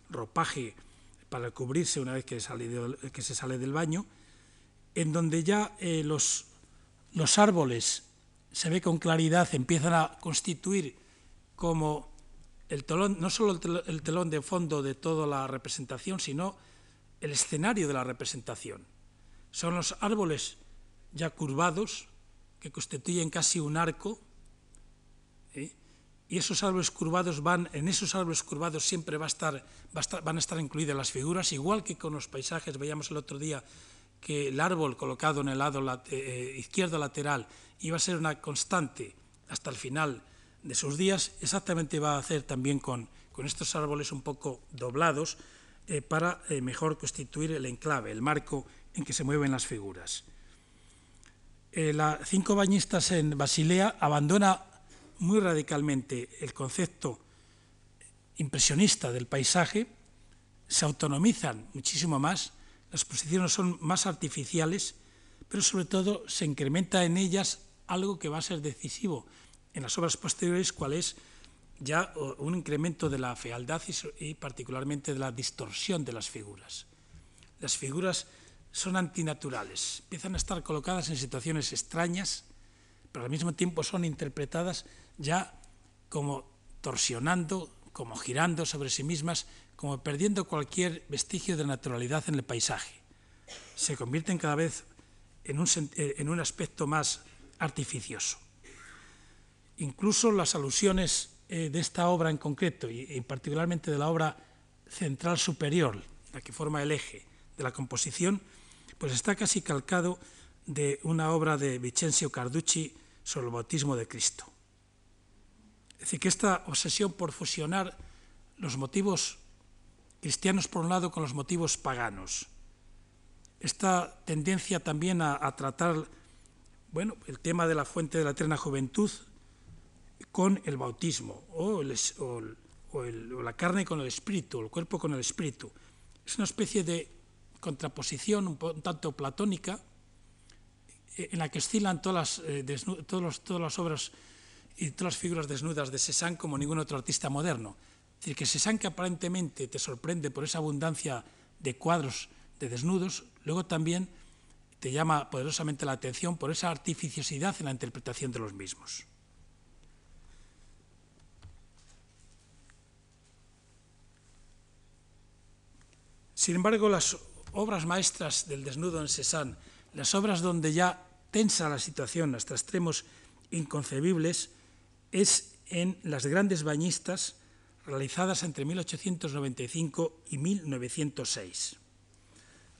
ropaje para cubrirse una vez que, se sale del baño, en donde ya eh, los, los árboles se ve con claridad, empiezan a constituir como el telón, no solo el telón, el telón de fondo de toda la representación, sino el escenario de la representación. Son los árboles ya curvados, que constituyen casi un arco, y esos árboles curvados van, en esos árboles curvados siempre va a estar, va a estar, van a estar incluidas las figuras, igual que con los paisajes, veíamos el otro día que el árbol colocado en el lado eh, izquierdo lateral iba a ser una constante hasta el final de sus días, exactamente va a hacer también con, con estos árboles un poco doblados eh, para eh, mejor constituir el enclave, el marco en que se mueven las figuras. Eh, la Cinco Bañistas en Basilea abandona muy radicalmente el concepto impresionista del paisaje, se autonomizan muchísimo más, las posiciones son más artificiales, pero sobre todo se incrementa en ellas algo que va a ser decisivo en las obras posteriores, cuál es ya un incremento de la fealdad y, particularmente de la distorsión de las figuras. Las figuras son antinaturales, empiezan a estar colocadas en situaciones extrañas, pero al mismo tiempo son interpretadas ya como torsionando, como girando sobre sí mismas, como perdiendo cualquier vestigio de naturalidad en el paisaje. Se convierten cada vez en un, en un aspecto más artificioso. Incluso las alusiones eh, de esta obra en concreto, y, y particularmente de la obra central superior, la que forma el eje de la composición, pues está casi calcado de una obra de Vincenzo Carducci sobre el bautismo de Cristo. Es decir, que esta obsesión por fusionar los motivos cristianos por un lado con los motivos paganos, esta tendencia también a, tratar bueno, el tema de la fuente de la eterna juventud con el bautismo, o, o, o, o la carne con el espíritu, el cuerpo con el espíritu. Es una especie de contraposición un, tanto platónica eh, en la que oscilan todas las, eh, todas las obras y todas las figuras desnudas de Cézanne como ningún otro artista moderno. Es decir, que Cézanne que aparentemente te sorprende por esa abundancia de cuadros de desnudos, luego también te llama poderosamente la atención por esa artificiosidad en la interpretación de los mismos. Sin embargo, las obras maestras del desnudo en Cézanne, las obras donde ya tensa la situación hasta extremos inconcebibles, es en las grandes bañistas realizadas entre 1895 y 1906.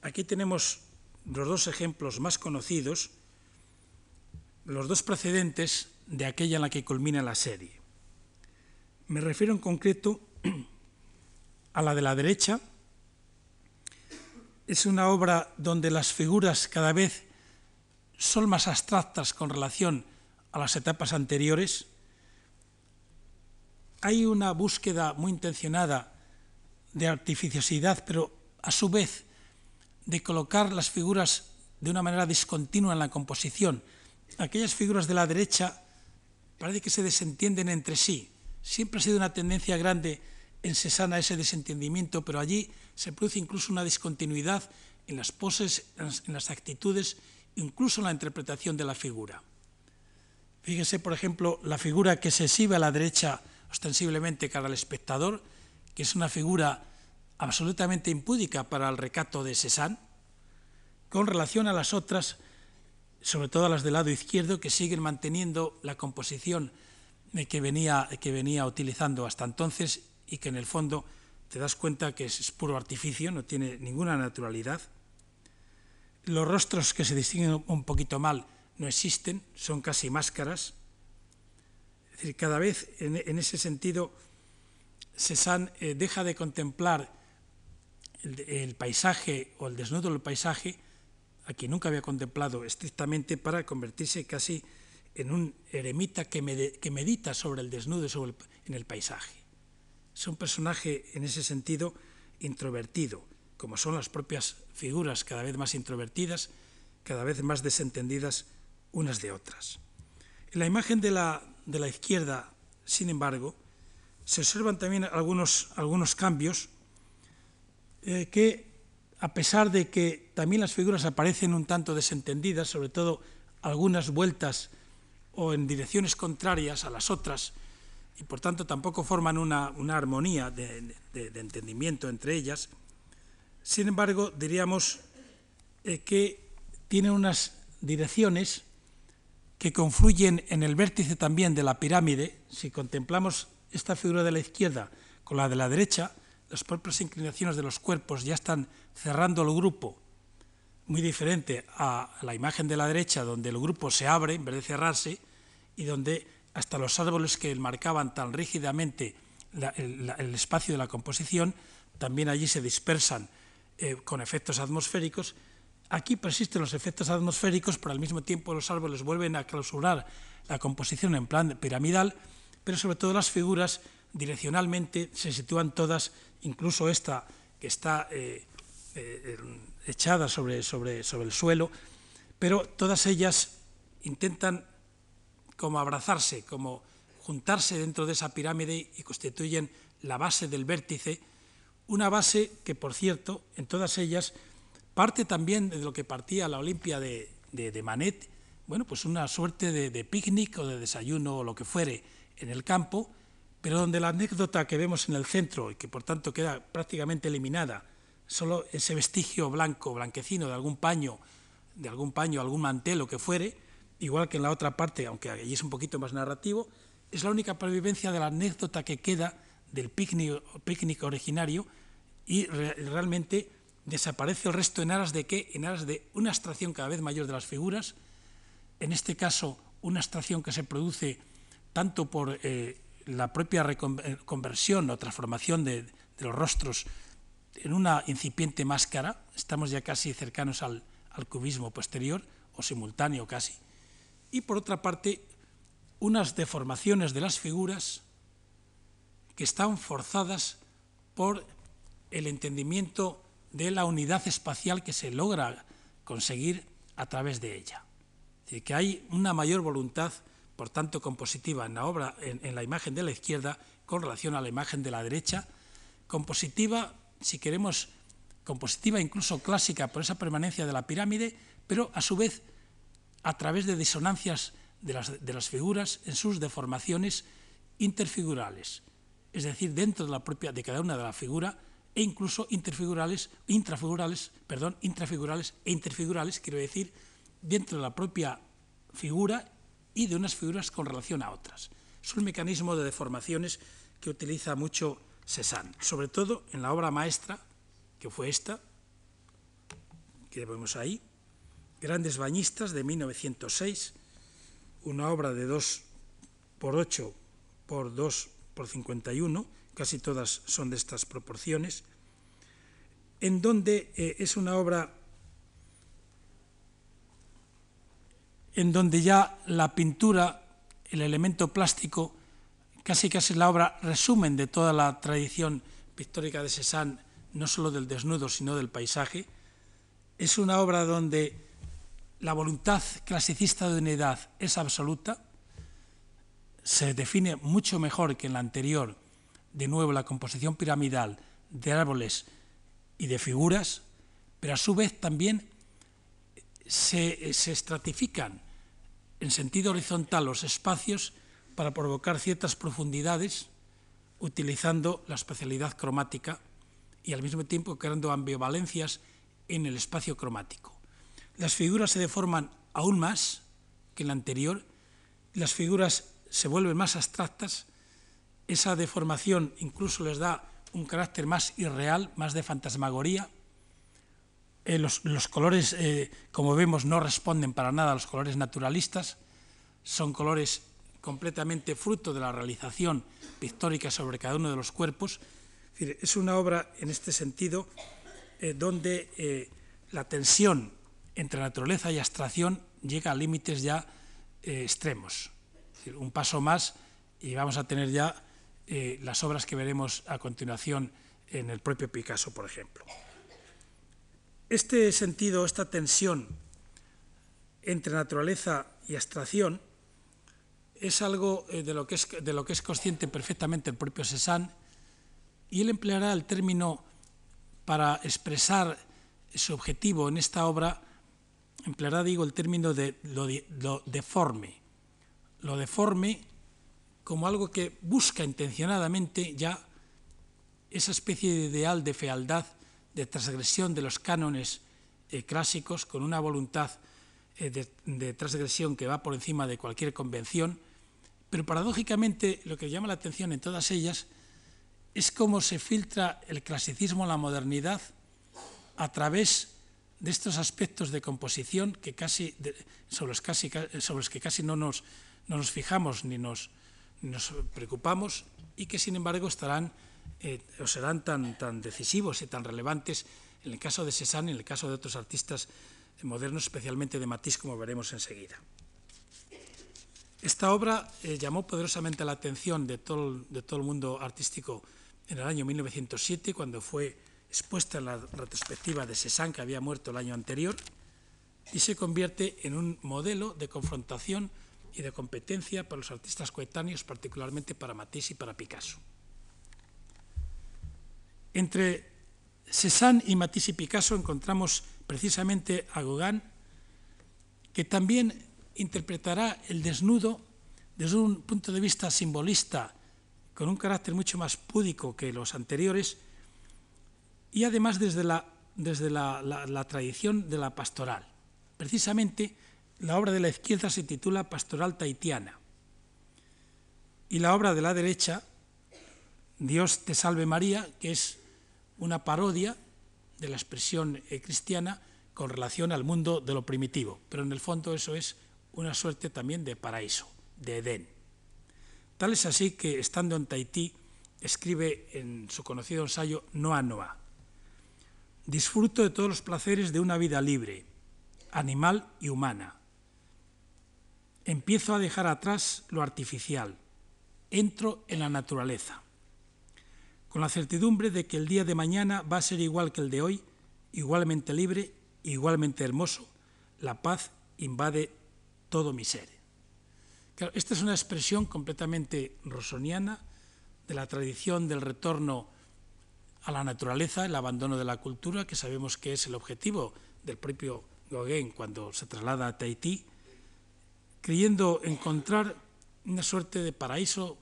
Aquí tenemos los dos ejemplos más conocidos, los dos precedentes de aquella en la que culmina la serie. Me refiero en concreto *clears throat* a la de la derecha. Es una obra donde las figuras cada vez son más abstractas con relación a las etapas anteriores. Hay una búsqueda muy intencionada de artificiosidad, pero a su vez de colocar las figuras de una manera discontinua en la composición. Aquellas figuras de la derecha parece que se desentienden entre sí. Siempre ha sido una tendencia grande en Sesana ese desentendimiento, pero allí se produce incluso una discontinuidad en las poses, en las actitudes, incluso en la interpretación de la figura. Fíjese, por ejemplo, la figura que se exhibe a la derecha ostensiblemente cara al espectador, que es una figura absolutamente impúdica para el recato de Cézanne, con relación a las otras, sobre todo a las del lado izquierdo, que siguen manteniendo la composición que venía, que venía utilizando hasta entonces y que en el fondo te das cuenta que es puro artificio, no tiene ninguna naturalidad. Los rostros que se distinguen un poquito mal no existen, son casi máscaras. Decir, cada vez en, ese sentido Cézanne eh, deja de contemplar el, paisaje o el desnudo del paisaje, a quien nunca había contemplado estrictamente, para convertirse casi en un eremita que, med que medita sobre el desnudo en el paisaje. Es un personaje en ese sentido introvertido, como son las propias figuras cada vez más introvertidas, cada vez más desentendidas unas de otras. En la imagen de la, de la izquierda, sin embargo, se observan también algunos, algunos cambios eh, que, a pesar de que también las figuras aparecen un tanto desentendidas, sobre todo algunas vueltas o en direcciones contrarias a las otras, y por tanto tampoco forman una, una armonía de, de, entendimiento entre ellas, sin embargo, diríamos eh, que tienen unas direcciones que confluyen en el vértice también de la pirámide, si contemplamos esta figura de la izquierda con la de la derecha, las propias inclinaciones de los cuerpos ya están cerrando el grupo, muy diferente a la imagen de la derecha, donde el grupo se abre en vez de cerrarse, y donde hasta los árboles que marcaban tan rígidamente el, espacio de la composición, también allí se dispersan eh, con efectos atmosféricos, Aquí persisten los efectos atmosféricos, pero al mismo tiempo los árboles vuelven a clausurar la composición en plan piramidal, pero sobre todo las figuras direccionalmente se sitúan todas, incluso esta que está eh, eh, echada sobre, el suelo, pero todas ellas intentan como abrazarse, como juntarse dentro de esa pirámide y constituyen la base del vértice, una base que, por cierto, en todas ellas parte también de lo que partía la Olimpia de, Manet, bueno, pues una suerte de, picnic o de desayuno o lo que fuere en el campo, pero donde la anécdota que vemos en el centro y que por tanto queda prácticamente eliminada, solo ese vestigio blanco, blanquecino de algún paño, de algún paño, algún mantel o que fuere, igual que en la otra parte, aunque allí es un poquito más narrativo, es la única pervivencia de la anécdota que queda del picnic, picnic originario y re, realmente desaparece el resto en aras de qué? En aras de una abstracción cada vez mayor de las figuras, en este caso una abstracción que se produce tanto por eh, la propia conversión o transformación de, de, los rostros en una incipiente máscara, estamos ya casi cercanos al, al cubismo posterior o simultáneo casi, y por otra parte unas deformaciones de las figuras que están forzadas por el entendimiento de la unidad espacial que se logra conseguir a través de ella. Es decir, que hay una mayor voluntad, por tanto, compositiva en la obra, en, la imagen de la izquierda con relación a la imagen de la derecha, compositiva, si queremos, compositiva incluso clásica por esa permanencia de la pirámide, pero a su vez a través de disonancias de las, de las figuras en sus deformaciones interfigurales, es decir, dentro de la propia de cada una de la figura e incluso interfigurales, intrafigurales, perdón, intrafigurales e interfigurales, quiero decir, dentro de la propia figura y de unas figuras con relación a otras. Es un mecanismo de deformaciones que utiliza mucho Cézanne, sobre todo en la obra maestra, que fue esta, que vemos ahí, Grandes Bañistas de 1906, una obra de 2 por 8 por 2 por 51, casi todas son de estas proporciones, en donde eh, es una obra en donde ya la pintura, el elemento plástico, casi casi la obra resumen de toda la tradición pictórica de Cézanne, no solo del desnudo, sino del paisaje. Es una obra donde la voluntad clasicista de unidad es absoluta, se define mucho mejor que en la anterior de nuevo la composición piramidal de árboles y de figuras, pero a su vez también se, se estratifican en sentido horizontal los espacios para provocar ciertas profundidades utilizando la espacialidad cromática y al mismo tiempo creando ambivalencias en el espacio cromático. Las figuras se deforman aún más que en la anterior, las figuras se vuelven más abstractas, esa deformación incluso les da un carácter más irreal, más de fantasmagoría. Eh, los, colores, eh, como vemos, no responden para nada a los colores naturalistas, son colores completamente fruto de la realización pictórica sobre cada uno de los cuerpos. Es una obra en este sentido eh, donde la tensión entre naturaleza y abstracción llega a límites ya extremos. un paso más y vamos a tener ya eh, las obras que veremos a continuación en el propio Picasso, por ejemplo. Este sentido, esta tensión entre naturaleza y abstracción es algo eh, de, lo que es, de lo que es consciente perfectamente el propio Cézanne y él empleará el término para expresar su objetivo en esta obra, empleará, digo, el término de lo, deforme. Lo deforme como algo que busca intencionadamente ya esa especie de ideal de fealdad, de transgresión de los cánones eh, clásicos, con una voluntad eh, de, transgresión que va por encima de cualquier convención, pero paradójicamente lo que llama la atención en todas ellas es cómo se filtra el clasicismo en la modernidad a través de estos aspectos de composición que sobre, los que casi no nos fijamos ni nos, nos preocupamos y que sin embargo estarán eh, o serán tan, tan decisivos y tan relevantes en el caso de Cézanne y en el caso de otros artistas modernos, especialmente de Matisse, como veremos enseguida. Esta obra eh, llamó poderosamente la atención de todo, de todo el mundo artístico en el año 1907, cuando fue expuesta en la retrospectiva de Cézanne, que había muerto el año anterior, y se convierte en un modelo de confrontación y de competencia para los artistas coetáneos, particularmente para Matisse y para Picasso. Entre Cézanne y Matisse y Picasso encontramos precisamente a Gauguin, que también interpretará el desnudo desde un punto de vista simbolista, con un carácter mucho más púdico que los anteriores, y además desde la, desde la, la tradición de la pastoral. Precisamente la obra de la izquierda se titula Pastoral Taitiana y la obra de la derecha, Dios te salve María, que es una parodia de la expresión eh, cristiana con relación al mundo de lo primitivo, pero en el fondo eso es una suerte también de paraíso, de Edén. Tal es así que, estando en Tahití, escribe en su conocido ensayo Noa Noa. Disfruto de todos los placeres de una vida libre, animal y humana empiezo a dejar atrás lo artificial, entro en la naturaleza, con la certidumbre de que el día de mañana va a ser igual que el de hoy, igualmente libre, igualmente hermoso, la paz invade todo mi ser. esta es una expresión completamente rosoniana de la tradición del retorno a la naturaleza, el abandono de la cultura, que sabemos que es el objetivo del propio Gauguin cuando se traslada a Tahití, creyendo encontrar una suerte de paraíso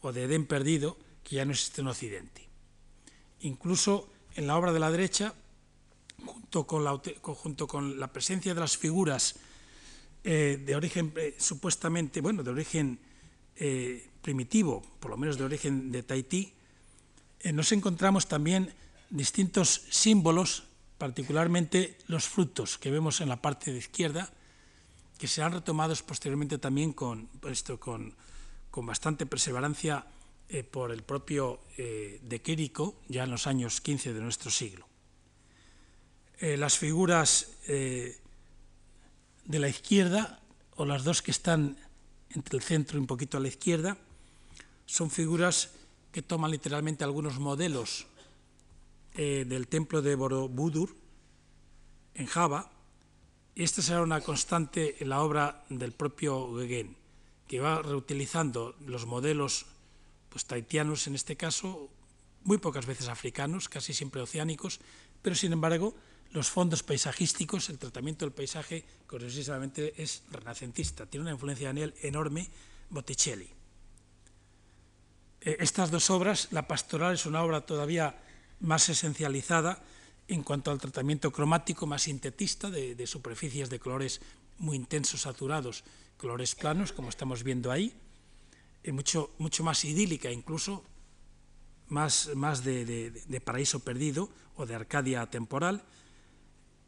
o de Edén perdido que ya no existe en Occidente. Incluso en la obra de la derecha, junto con la, presencia de las figuras eh, de origen eh, supuestamente, bueno, de origen eh, primitivo, por lo menos de origen de Tahití, nos encontramos también distintos símbolos, particularmente los frutos que vemos en la parte de izquierda, que serán retomados posteriormente también con, esto, con, con bastante perseverancia eh, por el propio eh, De Quirico, ya en los años 15 de nuestro siglo. Eh, las figuras de la izquierda, o las dos que están entre el centro y un poquito a la izquierda, son figuras que toman literalmente algunos modelos del templo de Borobudur en Java, y esta será una constante en la obra del propio Gauguin, que va reutilizando los modelos pues, taitianos en este caso, muy pocas veces africanos, casi siempre oceánicos, pero sin embargo los fondos paisajísticos, el tratamiento del paisaje, curiosamente es renacentista, tiene una influencia en él enorme Botticelli. Eh, estas dos obras, la pastoral es una obra todavía más esencializada en cuanto al tratamiento cromático, más sintetista de, superficies de colores muy intensos, saturados, colores planos, como estamos viendo ahí, eh, mucho, mucho más idílica incluso, más, más de, paraíso perdido o de Arcadia temporal.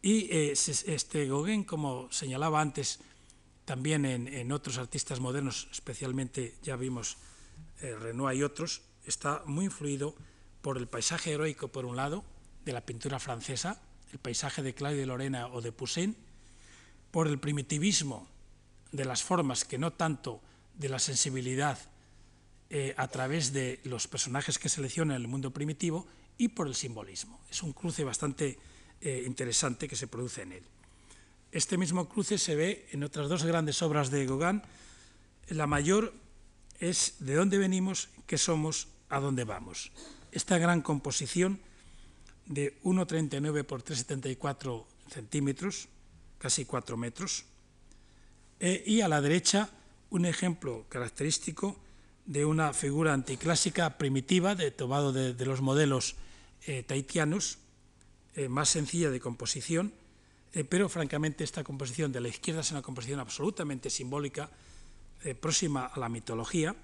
Y eh, este Gauguin, como señalaba antes, también en, en, otros artistas modernos, especialmente ya vimos eh, Renoir y otros, está muy influido por el paisaje heroico, por un lado, de la pintura francesa, el paisaje de Claude de Lorena o de Poussin, por el primitivismo de las formas, que no tanto de la sensibilidad eh, a través de los personajes que selecciona en el mundo primitivo y por el simbolismo. Es un cruce bastante eh, interesante que se produce en él. Este mismo cruce se ve en otras dos grandes obras de Gauguin. La mayor es De dónde venimos, qué somos, a dónde vamos. Esta gran composición de 1,39 por 3,74 centímetros, casi 4 metros, eh, y a la derecha un ejemplo característico de una figura anticlásica primitiva, de, tomado de, los modelos eh, tahitianos, eh, más sencilla de composición, pero francamente esta composición de la izquierda es una composición absolutamente simbólica, próxima a la mitología,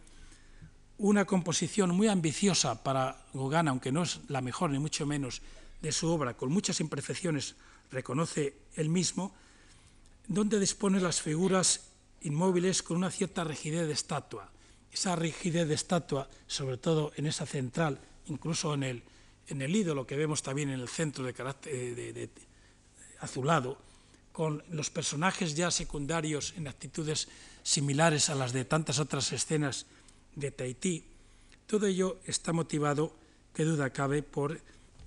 una composición muy ambiciosa para Gauguin, aunque no es la mejor ni mucho menos de su obra, con muchas imperfecciones, reconoce él mismo, donde dispone las figuras inmóviles con una cierta rigidez de estatua. Esa rigidez de estatua, sobre todo en esa central, incluso en el, en el ídolo que vemos también en el centro de, carácter, eh, azulado, con los personajes ya secundarios en actitudes similares a las de tantas otras escenas de Tahití, todo ello está motivado, que duda cabe, por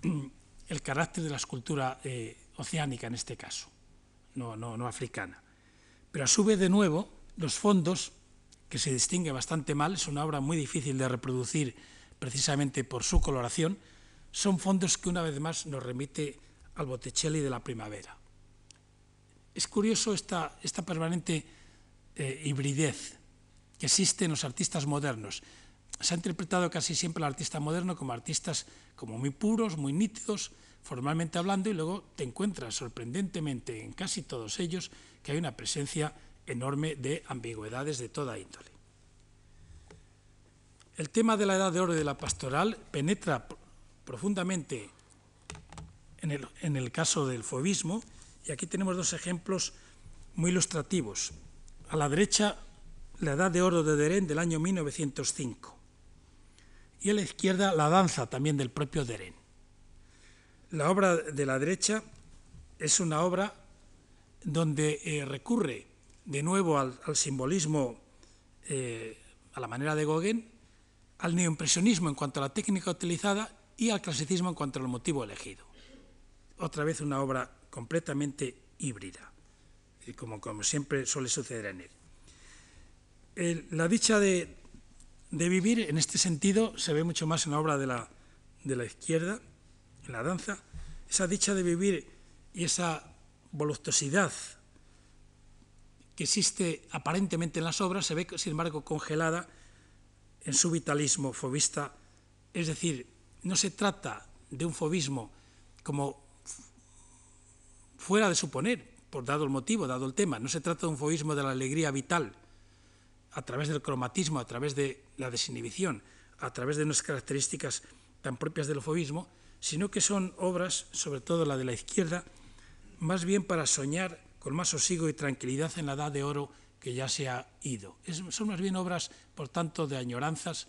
el carácter de la escultura eh, oceánica en este caso no, no, no africana. Pero a su vez, de nuevo, los fondos, que se distingue bastante mal, es una obra muy difícil de reproducir precisamente por su coloración, son fondos que una vez más nos remite al Botticelli de la primavera. Es curioso esta, esta permanente eh, hibridez que existe en los artistas modernos. Se ha interpretado casi siempre al artista moderno como artistas como muy puros, muy nítidos, formalmente hablando, y luego te encuentras sorprendentemente en casi todos ellos que hay una presencia enorme de ambigüedades de toda índole. El tema de la edad de oro y de la pastoral penetra profundamente en el, en el caso del fobismo, y aquí tenemos dos ejemplos muy ilustrativos. A la derecha, la edad de oro de Deren del año 1905, y a la izquierda, la danza también del propio Deren. La obra de la derecha es una obra donde eh, recurre de nuevo al, simbolismo eh, a la manera de Gauguin, al neoimpresionismo en cuanto a la técnica utilizada y al clasicismo en cuanto al motivo elegido. Otra vez una obra completamente híbrida, como, como siempre suele suceder en él. La dicha de, de, vivir, en este sentido, se ve mucho más en la obra de la, de la izquierda, en la danza, esa dicha de vivir y esa voluptuosidad que existe aparentemente en las obras se ve, sin embargo, congelada en su vitalismo fobista. Es decir, no se trata de un fobismo como fuera de suponer, por dado el motivo, dado el tema, no se trata de un fobismo de la alegría vital a través del cromatismo, a través de la desinhibición, a través de unas características tan propias del fobismo, sino que son obras, sobre todo la de la izquierda, más bien para soñar con más sosiego y tranquilidad en la edad de oro que ya se ha ido. Son más bien obras, por tanto, de añoranzas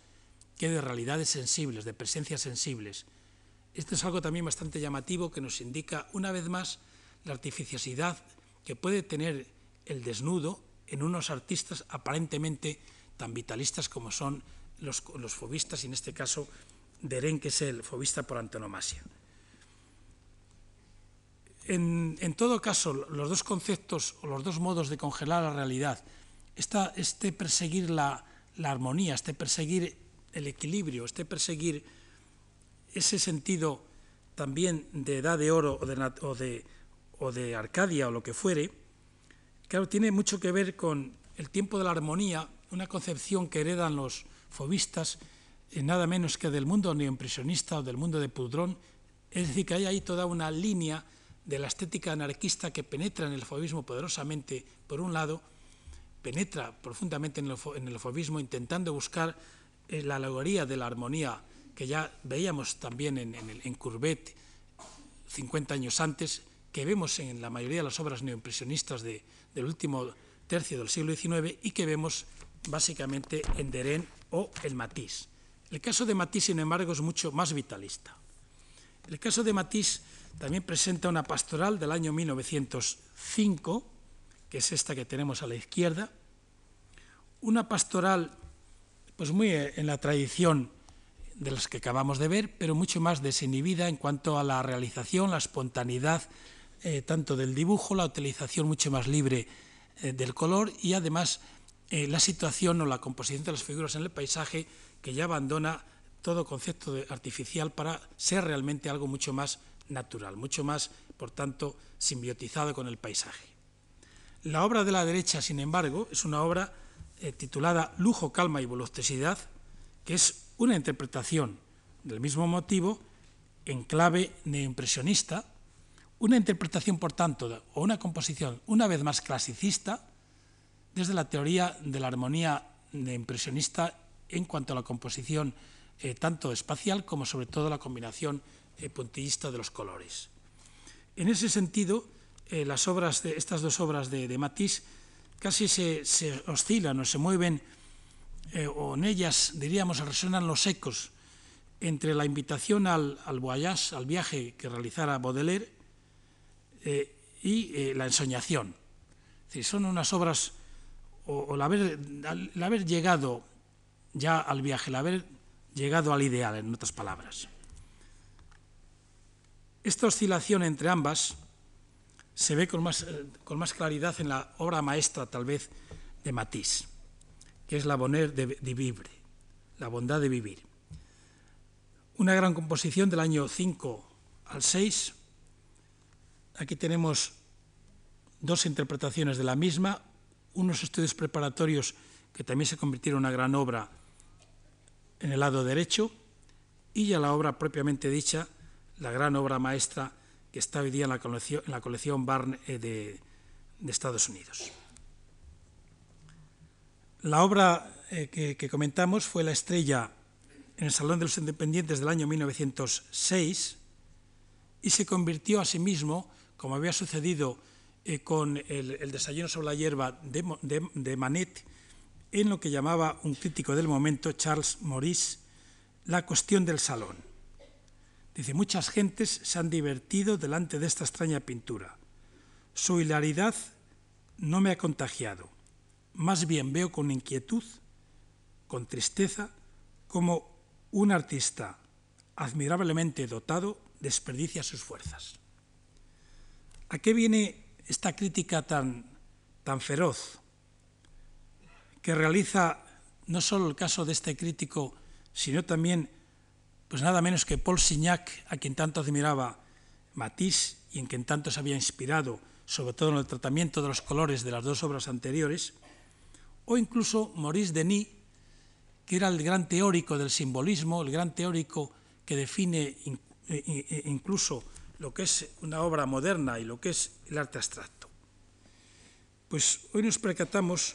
que de realidades sensibles, de presencias sensibles. Esto es algo también bastante llamativo que nos indica, una vez más, la artificiosidad que puede tener el desnudo en unos artistas aparentemente tan vitalistas como son los, los fobistas, y en este caso Deren, que es el fobista por antonomasia. En, en, todo caso, los dos conceptos o los dos modos de congelar la realidad, esta, este perseguir la, la, armonía, este perseguir el equilibrio, este perseguir ese sentido también de edad de oro o de, o de, o de Arcadia o lo que fuere, claro, tiene mucho que ver con el tiempo de la armonía, una concepción que heredan los fobistas eh, nada menos que del mundo neoimpresionista o del mundo de Pudrón, es decir, que hay ahí toda una línea de la estética anarquista que penetra en el fauvismo poderosamente, por un lado, penetra profundamente en el, fauvismo intentando buscar eh, la alegoría de la armonía que ya veíamos también en, en, Courbet 50 años antes, que vemos en la mayoría de las obras neoimpresionistas de, del último tercio del siglo XIX y que vemos básicamente en Deren o en Matisse. El caso de Matisse, sin embargo, es mucho más vitalista. El caso de Matisse también presenta una pastoral del año 1905, que es esta que tenemos a la izquierda, una pastoral pues muy en la tradición de las que acabamos de ver, pero mucho más desinhibida en cuanto a la realización, la espontaneidad eh, tanto del dibujo, la utilización mucho más libre eh, del color y además eh, la situación o la composición de las figuras en el paisaje que ya abandona todo concepto artificial para ser realmente algo mucho más natural, mucho más, por tanto, simbiotizado con el paisaje. La obra de la derecha, sin embargo, es una obra titulada Lujo, calma y voluptuosidad, que es una interpretación del mismo motivo en clave neoimpresionista, una interpretación, por tanto, o una composición una vez más clasicista, desde la teoría de la armonía neoimpresionista en cuanto a la composición eh, tanto espacial como sobre todo la combinación eh, puntillista de los colores. En ese sentido, eh, las obras estas dos obras de, Matisse casi se, oscilan o se mueven, o en ellas, diríamos, resuenan los ecos entre la invitación al, voyage, al viaje que realizara Baudelaire, y la ensoñación. son unas obras, o, el, haber, llegado ya al viaje, el haber llegado al ideal, en otras palabras. Esta oscilación entre ambas se ve con más, eh, con más claridad en la obra maestra, tal vez, de Matisse, que es La bonheur de, vivre, la bondad de vivir. Una gran composición del año 5 al 6. Aquí tenemos dos interpretaciones de la misma, unos estudios preparatorios que también se convirtieron en una gran obra en el lado derecho, y ya la obra propiamente dicha, la gran obra maestra que está hoy día en la colección, en Barn eh, de, Estados Unidos. La obra eh, que, comentamos fue La estrella en el Salón de los Independientes del año 1906 y se convirtió a sí mismo, como había sucedido eh, con el, desayuno sobre la hierba de, de Manet, en lo que llamaba un crítico del momento, Charles Maurice, la cuestión del salón. Dice, muchas gentes se han divertido delante de esta extraña pintura. Su hilaridad no me ha contagiado. Más bien veo con inquietud, con tristeza, como un artista admirablemente dotado desperdicia sus fuerzas. ¿A qué viene esta crítica tan, tan feroz? que realiza no solo el caso de este crítico, sino también, pues nada menos que Paul Signac, a quien tanto admiraba Matisse y en quien tanto se había inspirado, sobre todo en el tratamiento de los colores de las dos obras anteriores, o incluso Maurice Denis, que era el gran teórico del simbolismo, el gran teórico que define eh, eh, incluso lo que es una obra moderna y lo que es el arte abstracto. Pues hoy nos percatamos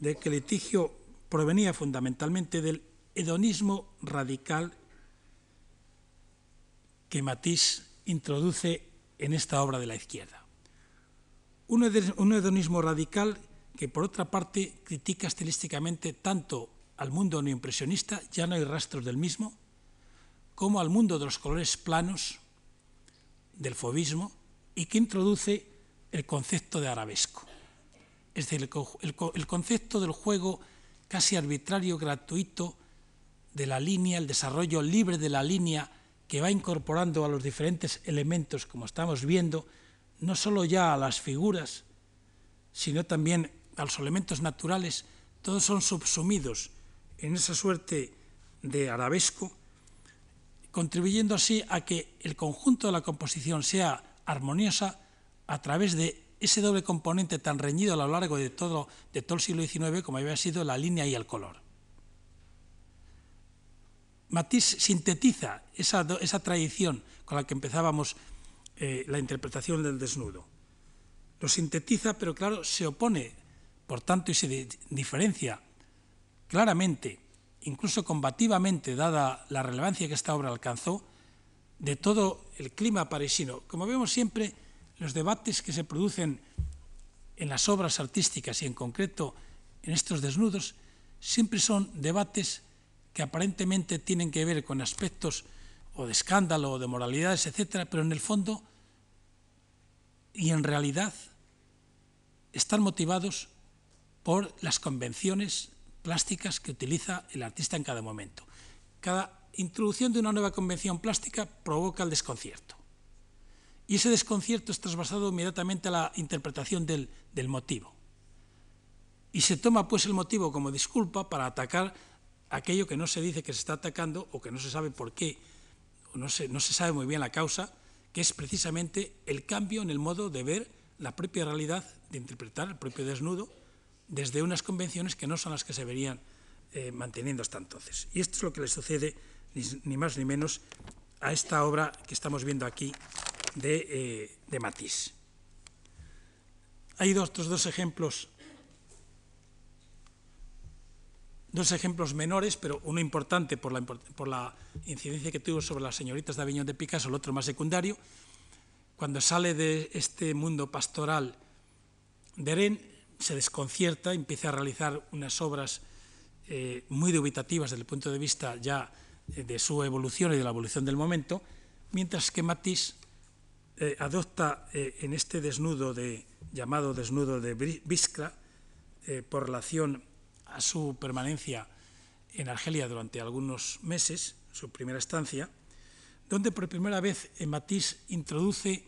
de que el litigio provenía fundamentalmente del hedonismo radical que Matisse introduce en esta obra de la izquierda. Un hedonismo radical que, por otra parte, critica estilísticamente tanto al mundo neoimpresionista, ya no hay rastros del mismo, como al mundo de los colores planos, del fobismo, y que introduce el concepto de arabesco. Es decir, el, concepto del juego casi arbitrario, gratuito, de la línea, el desarrollo libre de la línea que va incorporando a los diferentes elementos, como estamos viendo, no solo ya a las figuras, sino también a los elementos naturales, todos son subsumidos en esa suerte de arabesco, contribuyendo así a que el conjunto de la composición sea armoniosa a través de ese doble componente tan reñido a lo largo de todo, el siglo XIX como había sido la línea y el color. Matisse sintetiza esa, esa tradición con la que empezábamos eh, la interpretación del desnudo. Lo sintetiza, pero claro, se opone, por tanto, y se diferencia claramente, incluso combativamente, dada la relevancia que esta obra alcanzó, de todo el clima parisino. Como vemos siempre, los debates que se producen en las obras artísticas y en concreto en estos desnudos, siempre son debates que aparentemente tienen que ver con aspectos o de escándalo o de moralidades, etcétera, pero en el fondo y en realidad están motivados por las convenciones plásticas que utiliza el artista en cada momento. Cada introducción de una nueva convención plástica provoca el desconcierto. Y ese desconcierto es trasvasado inmediatamente a la interpretación del, del motivo. Y se toma pues el motivo como disculpa para atacar aquello que no se dice que se está atacando o que no se sabe por qué, o no se, no se sabe muy bien la causa, que es precisamente el cambio en el modo de ver la propia realidad, de interpretar el propio desnudo, desde unas convenciones que no son las que se verían eh, manteniendo hasta entonces. Y esto es lo que le sucede, ni, más ni menos, a esta obra que estamos viendo aquí de, eh, de Matisse. Hay dos, otros dos ejemplos, dos ejemplos menores, pero uno importante por la, por la incidencia que tuvo sobre las señoritas de Aviñón de Picasso, el otro más secundario. Cuando sale de este mundo pastoral de Ren, se desconcierta, empieza a realizar unas obras eh, muy dubitativas desde el punto de vista ya eh, de su evolución y de la evolución del momento, mientras que Matisse eh, adopta en este desnudo de, llamado desnudo de Biskra, por relación a su permanencia en Argelia durante algunos meses, su primera estancia, donde por primera vez Matisse introduce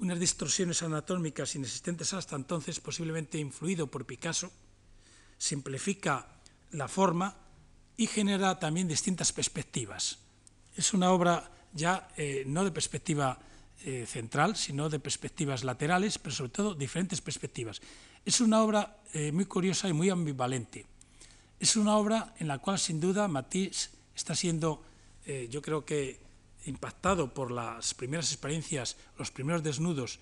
unas distorsiones anatómicas inexistentes hasta entonces, posiblemente influido por Picasso, simplifica la forma y genera también distintas perspectivas. Es una obra ya eh, no de perspectiva eh, central, sino de perspectivas laterales, pero sobre todo diferentes perspectivas. Es una obra eh, muy curiosa y muy ambivalente. Es una obra en la cual, sin duda, Matisse está siendo, yo creo que, impactado por las primeras experiencias, los primeros desnudos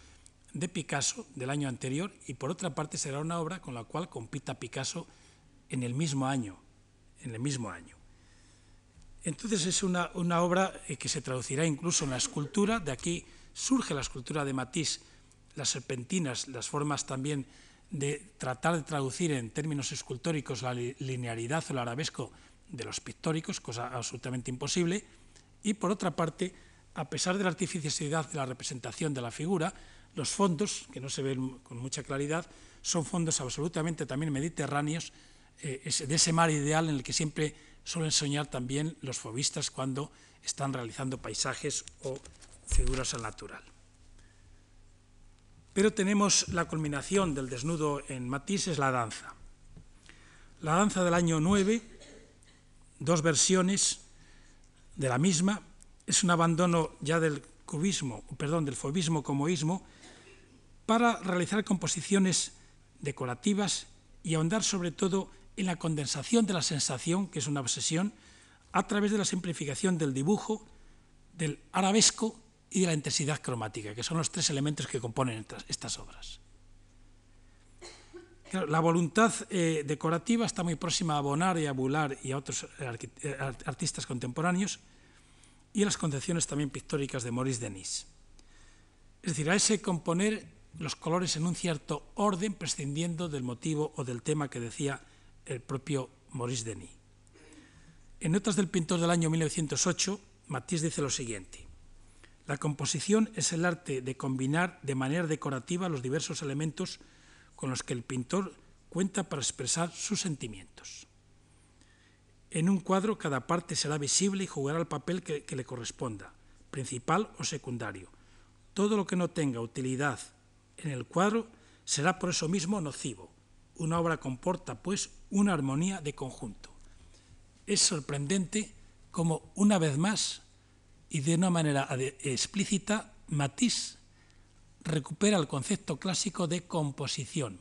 de Picasso del año anterior, y por otra parte será una obra con la cual compita Picasso en el mismo año. En el mismo año. Entonces es una, una obra eh, que se traducirá incluso en la escultura, de aquí surge la escultura de Matisse, las serpentinas, las formas también de tratar de traducir en términos escultóricos la linearidad o el arabesco de los pictóricos, cosa absolutamente imposible, y por otra parte, a pesar de la artificiosidad de la representación de la figura, los fondos, que no se ven con mucha claridad, son fondos absolutamente también mediterráneos, eh, de ese mar ideal en el que siempre suelen soñar también los fobistas cuando están realizando paisajes o figuras al natural. Pero tenemos la culminación del desnudo en Matisse, es la danza. La danza del año 9, dos versiones de la misma, es un abandono ya del cubismo, perdón, del fobismo como ismo, para realizar composiciones decorativas y ahondar sobre todo en la condensación de la sensación, que es una obsesión, a través de la simplificación del dibujo, del arabesco y de la intensidad cromática, que son los tres elementos que componen estas obras. La voluntad eh, decorativa está muy próxima a Bonnard y a Boulard y a otros eh, artistas contemporáneos y a las concepciones también pictóricas de Maurice Denis. Es decir, a ese componer los colores en un cierto orden, prescindiendo del motivo o del tema que decía el propio Maurice Denis. En Notas del pintor del año 1908, Matisse dice lo siguiente. La composición es el arte de combinar de manera decorativa los diversos elementos con los que el pintor cuenta para expresar sus sentimientos. En un cuadro cada parte será visible y jugará el papel que, le corresponda, principal o secundario. Todo lo que no tenga utilidad en el cuadro será por eso mismo nocivo. Una obra comporta, pues, una armonía de conjunto. Es sorprendente como, una vez más, y de una manera explícita, Matisse recupera el concepto clásico de composición,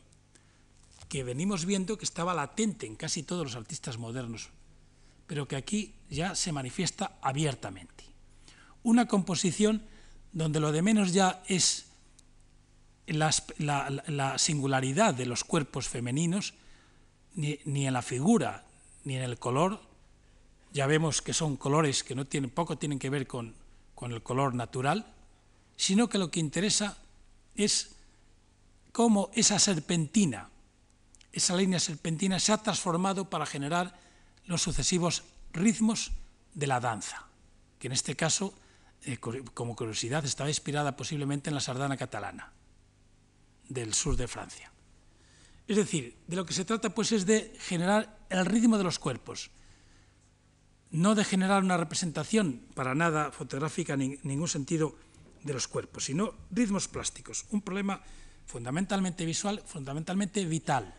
que venimos viendo que estaba latente en casi todos los artistas modernos, pero que aquí ya se manifiesta abiertamente. Una composición donde lo de menos ya es la, la, singularidad de los cuerpos femeninos, ni, en la figura ni en el color. Ya vemos que son colores que no tienen, poco tienen que ver con, con el color natural, sino que lo que interesa es cómo esa serpentina, esa línea serpentina se ha transformado para generar los sucesivos ritmos de la danza, que en este caso, eh, como curiosidad, estaba inspirada posiblemente en la sardana catalana del sur de Francia. Es decir, de lo que se trata pues es de generar el ritmo de los cuerpos, no de generar una representación para nada fotográfica en ningún sentido de los cuerpos, sino ritmos plásticos. Un problema fundamentalmente visual, fundamentalmente vital.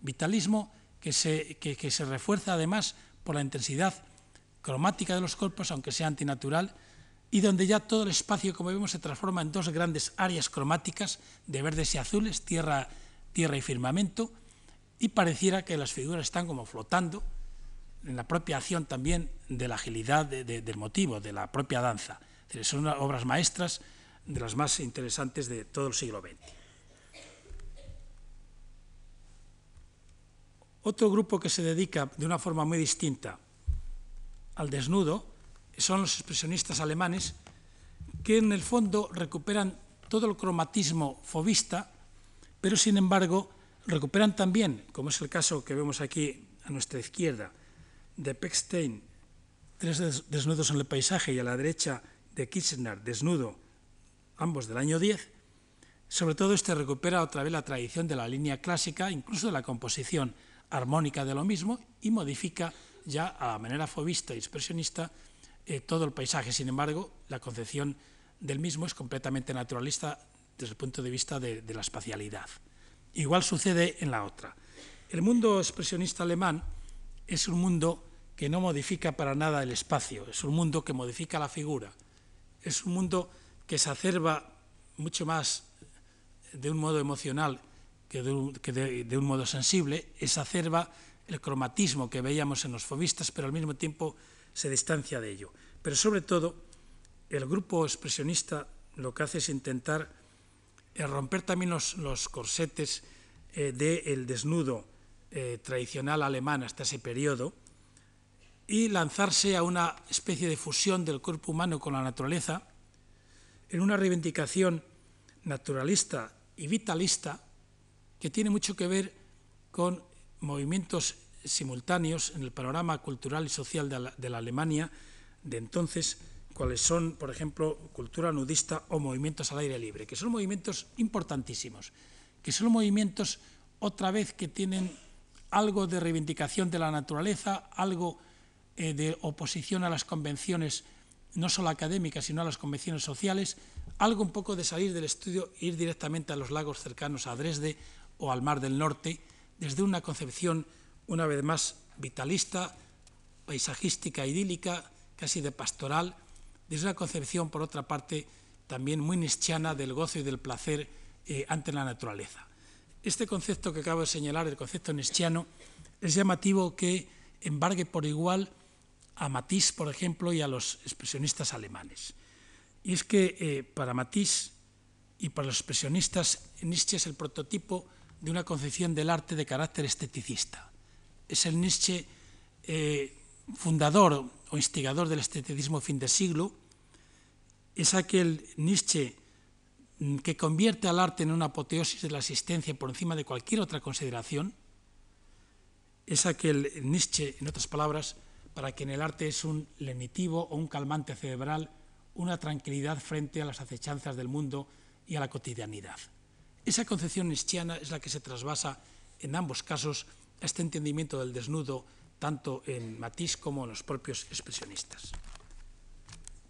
Vitalismo que se, que, se refuerza además por la intensidad cromática de los cuerpos, aunque sea antinatural, y donde ya todo el espacio, como vemos, se transforma en dos grandes áreas cromáticas de verdes y azules, tierra, tierra y firmamento, y pareciera que las figuras están como flotando en la propia acción también de la agilidad de, de, del motivo, de la propia danza. Son obras maestras de las más interesantes de todo el siglo XX. Otro grupo que se dedica de una forma muy distinta al desnudo son los expresionistas alemanes que en el fondo recuperan todo el cromatismo fovista, pero sin embargo recuperan también, como es el caso que vemos aquí a nuestra izquierda, de Pechstein, tres desnudos en el paisaje, y a la derecha de Kirchner, desnudo, ambos del año 10, sobre todo este recupera otra vez la tradición de la línea clásica, incluso de la composición armónica de lo mismo, y modifica ya a manera fovista y expresionista eh, todo el paisaje. Sin embargo, la concepción del mismo es completamente naturalista desde el punto de vista de, de la espacialidad. Igual sucede en la otra. El mundo expresionista alemán es un mundo que no modifica para nada el espacio, es un mundo que modifica la figura, es un mundo que se acerba mucho más de un modo emocional que de un, modo sensible, exacerba el cromatismo que veíamos en los fobistas, pero al mismo tiempo se distancia de ello. Pero sobre todo, el grupo expresionista lo que hace es intentar eh, romper también los, los corsetes eh, del desnudo eh, tradicional alemán hasta ese periodo y lanzarse a una especie de fusión del cuerpo humano con la naturaleza en una reivindicación naturalista y vitalista que tiene mucho que ver con movimientos simultáneos en el panorama cultural y social de la, Alemania de entonces, cuáles son, por ejemplo, cultura nudista o movimientos al aire libre, que son movimientos importantísimos, que son movimientos otra vez que tienen algo de reivindicación de la naturaleza, algo eh, de oposición a las convenciones no solo académicas, sino a las convenciones sociales, algo un poco de salir del estudio e ir directamente a los lagos cercanos a Dresde o al Mar del Norte, desde una concepción una vez más vitalista, paisajística, idílica, casi de pastoral, desde una concepción, por otra parte, también muy nischana del gozo y del placer eh, ante la naturaleza. Este concepto que acabo de señalar, el concepto nischiano, es llamativo que embargue por igual a Matisse, por ejemplo, y a los expresionistas alemanes. Y es que eh, para Matisse y para los expresionistas, Nietzsche es el prototipo de una concepción del arte de carácter esteticista. Es el Nietzsche eh, fundador o instigador del esteticismo fin de siglo, es aquel Nietzsche mm, que convierte al arte en una apoteosis de la existencia por encima de cualquier otra consideración, es aquel Nietzsche, en otras palabras, para quien el arte es un lenitivo o un calmante cerebral, una tranquilidad frente a las acechanzas del mundo y a la cotidianidad. Esa concepción nietzscheana es la que se trasvasa en ambos casos este entendimiento del desnudo tanto en Matisse como en los propios expresionistas.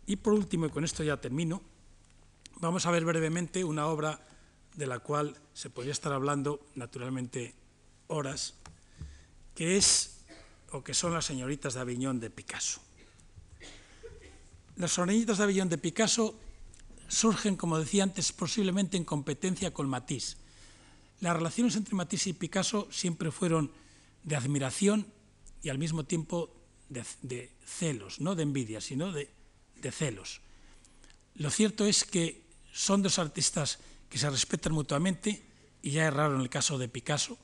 Y por último, y con esto ya termino, vamos a ver brevemente una obra de la cual se podría estar hablando naturalmente horas, que es o que son las señoritas de Aviñón de Picasso. Las señoritas de Aviñón de Picasso surgen, como decía antes, posiblemente en competencia con Matisse. Las relaciones entre Matisse y Picasso siempre fueron de admiración y al mismo tiempo de, celos, no de envidia, sino de, de celos. Lo cierto es que son dos artistas que se respetan mutuamente, y ya es raro en el caso de Picasso.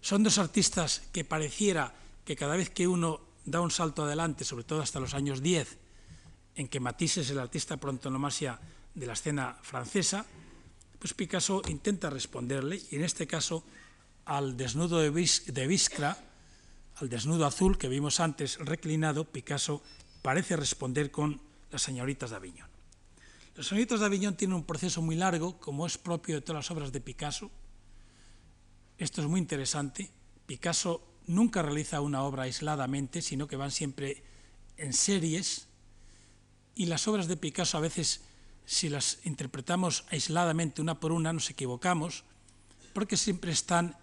Son dos artistas que pareciera que cada vez que uno da un salto adelante, sobre todo hasta los años 10, en que Matisse es el artista por antonomasia de la escena francesa, pues Picasso intenta responderle, y en este caso al desnudo de, Viscra, al desnudo azul que vimos antes reclinado, Picasso parece responder con las señoritas de Aviñón. Las señoritas de Aviñón tienen un proceso muy largo, como es propio de todas las obras de Picasso. Esto es muy interesante. Picasso nunca realiza una obra aisladamente, sino que van siempre en series. Y las obras de Picasso a veces, si las interpretamos aisladamente una por una, nos equivocamos, porque siempre están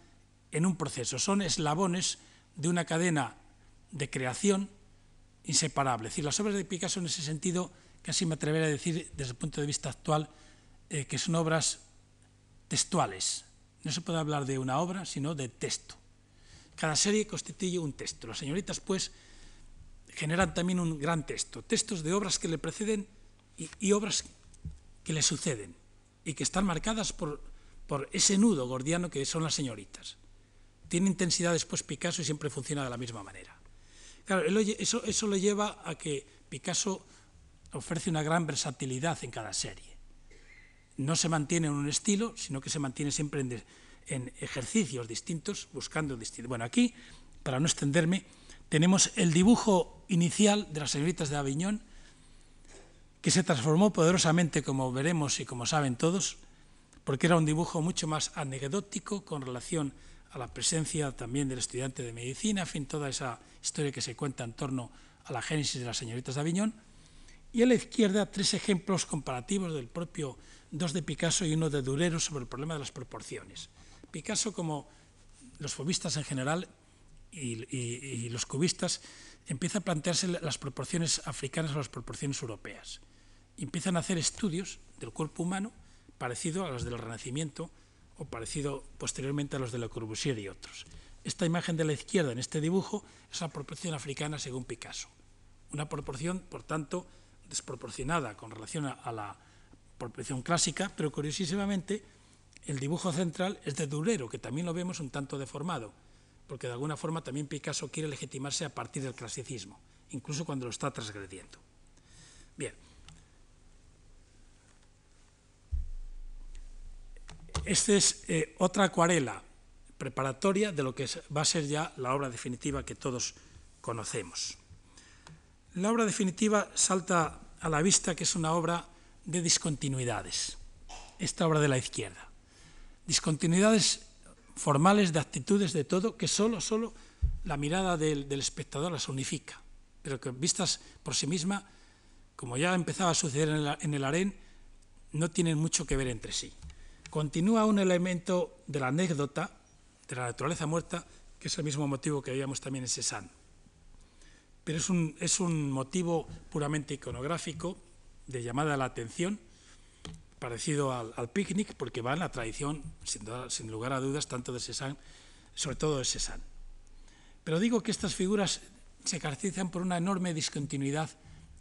en un proceso. Son eslabones de una cadena de creación inseparable. Es decir, las obras de Picasso en ese sentido, casi me atrevería a decir desde el punto de vista actual, eh, que son obras textuales. No se puede hablar de una obra, sino de texto. Cada serie constituye un texto. Las señoritas, pues, generan también un gran texto. Textos de obras que le preceden y, obras que le suceden y que están marcadas por, ese nudo gordiano que son las señoritas tiene intensidad después Picasso y siempre funciona de la misma manera. Eso, eso lo lleva a que Picasso ofrece una gran versatilidad en cada serie. No se mantiene en un estilo, sino que se mantiene siempre en, en ejercicios distintos, buscando distintos. Bueno, aquí, para no extenderme, tenemos el dibujo inicial de las señoritas de Aviñón, que se transformó poderosamente, como veremos y como saben todos, porque era un dibujo mucho más anecdótico con relación a la presencia también del estudiante de medicina, en fin, toda esa historia que se cuenta en torno a la génesis de las señoritas de Aviñón. Y a la izquierda tres ejemplos comparativos del propio dos de Picasso y uno de Durero sobre el problema de las proporciones. Picasso, como los fobistas en general y, los cubistas, empieza a plantearse las proporciones africanas o las proporciones europeas. Empiezan a hacer estudios del cuerpo humano parecido a los del Renacimiento o parecido posteriormente a los de Le Corbusier y otros. Esta imagen de la izquierda en este dibujo es la proporción africana según Picasso. Una proporción, por tanto, desproporcionada con relación a la proporción clásica, pero curiosísimamente el dibujo central es de Durero, que también lo vemos un tanto deformado, porque de alguna forma también Picasso quiere legitimarse a partir del clasicismo, incluso cuando lo está transgrediendo. Bien, Esta es eh, otra acuarela preparatoria de lo que va a ser ya la obra definitiva que todos conocemos. La obra definitiva salta a la vista que es una obra de discontinuidades, esta obra de la izquierda. Discontinuidades formales de actitudes de todo que solo, solo la mirada del, espectador las unifica, pero que vistas por sí misma, como ya empezaba a suceder en el, en el harén, no tienen mucho que ver entre sí continúa un elemento de la anécdota, de la naturaleza muerta, que es el mismo motivo que veíamos también en Cézanne. Pero es un, es un motivo puramente iconográfico, de llamada a la atención, parecido al, picnic, porque va en la tradición, sin, sin lugar a dudas, tanto de Cézanne, sobre todo de Cézanne. Pero digo que estas figuras se caracterizan por una enorme discontinuidad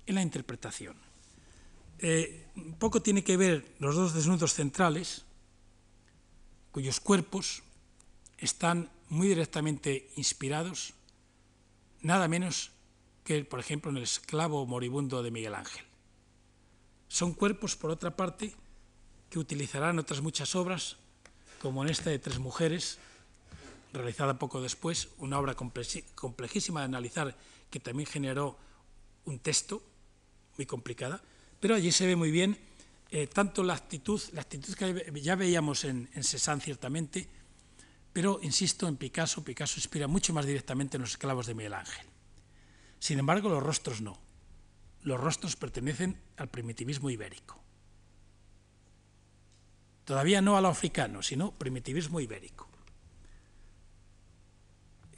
en la interpretación. Eh, poco tiene que ver los dos desnudos centrales, cuyos cuerpos están muy directamente inspirados, nada menos que, por ejemplo, en el esclavo moribundo de Miguel Ángel. Son cuerpos, por otra parte, que utilizarán otras muchas obras, como en esta de Tres Mujeres, realizada poco después, una obra complejísima de analizar, que también generó un texto muy complicada, pero allí se ve muy bien eh, tanto la actitud, la actitud que ya veíamos en, en Cézanne ciertamente, pero insisto en Picasso, Picasso inspira mucho más directamente en los esclavos de Miguel Ángel. Sin embargo, los rostros no. Los rostros pertenecen al primitivismo ibérico. Todavía no a lo africano, sino primitivismo ibérico.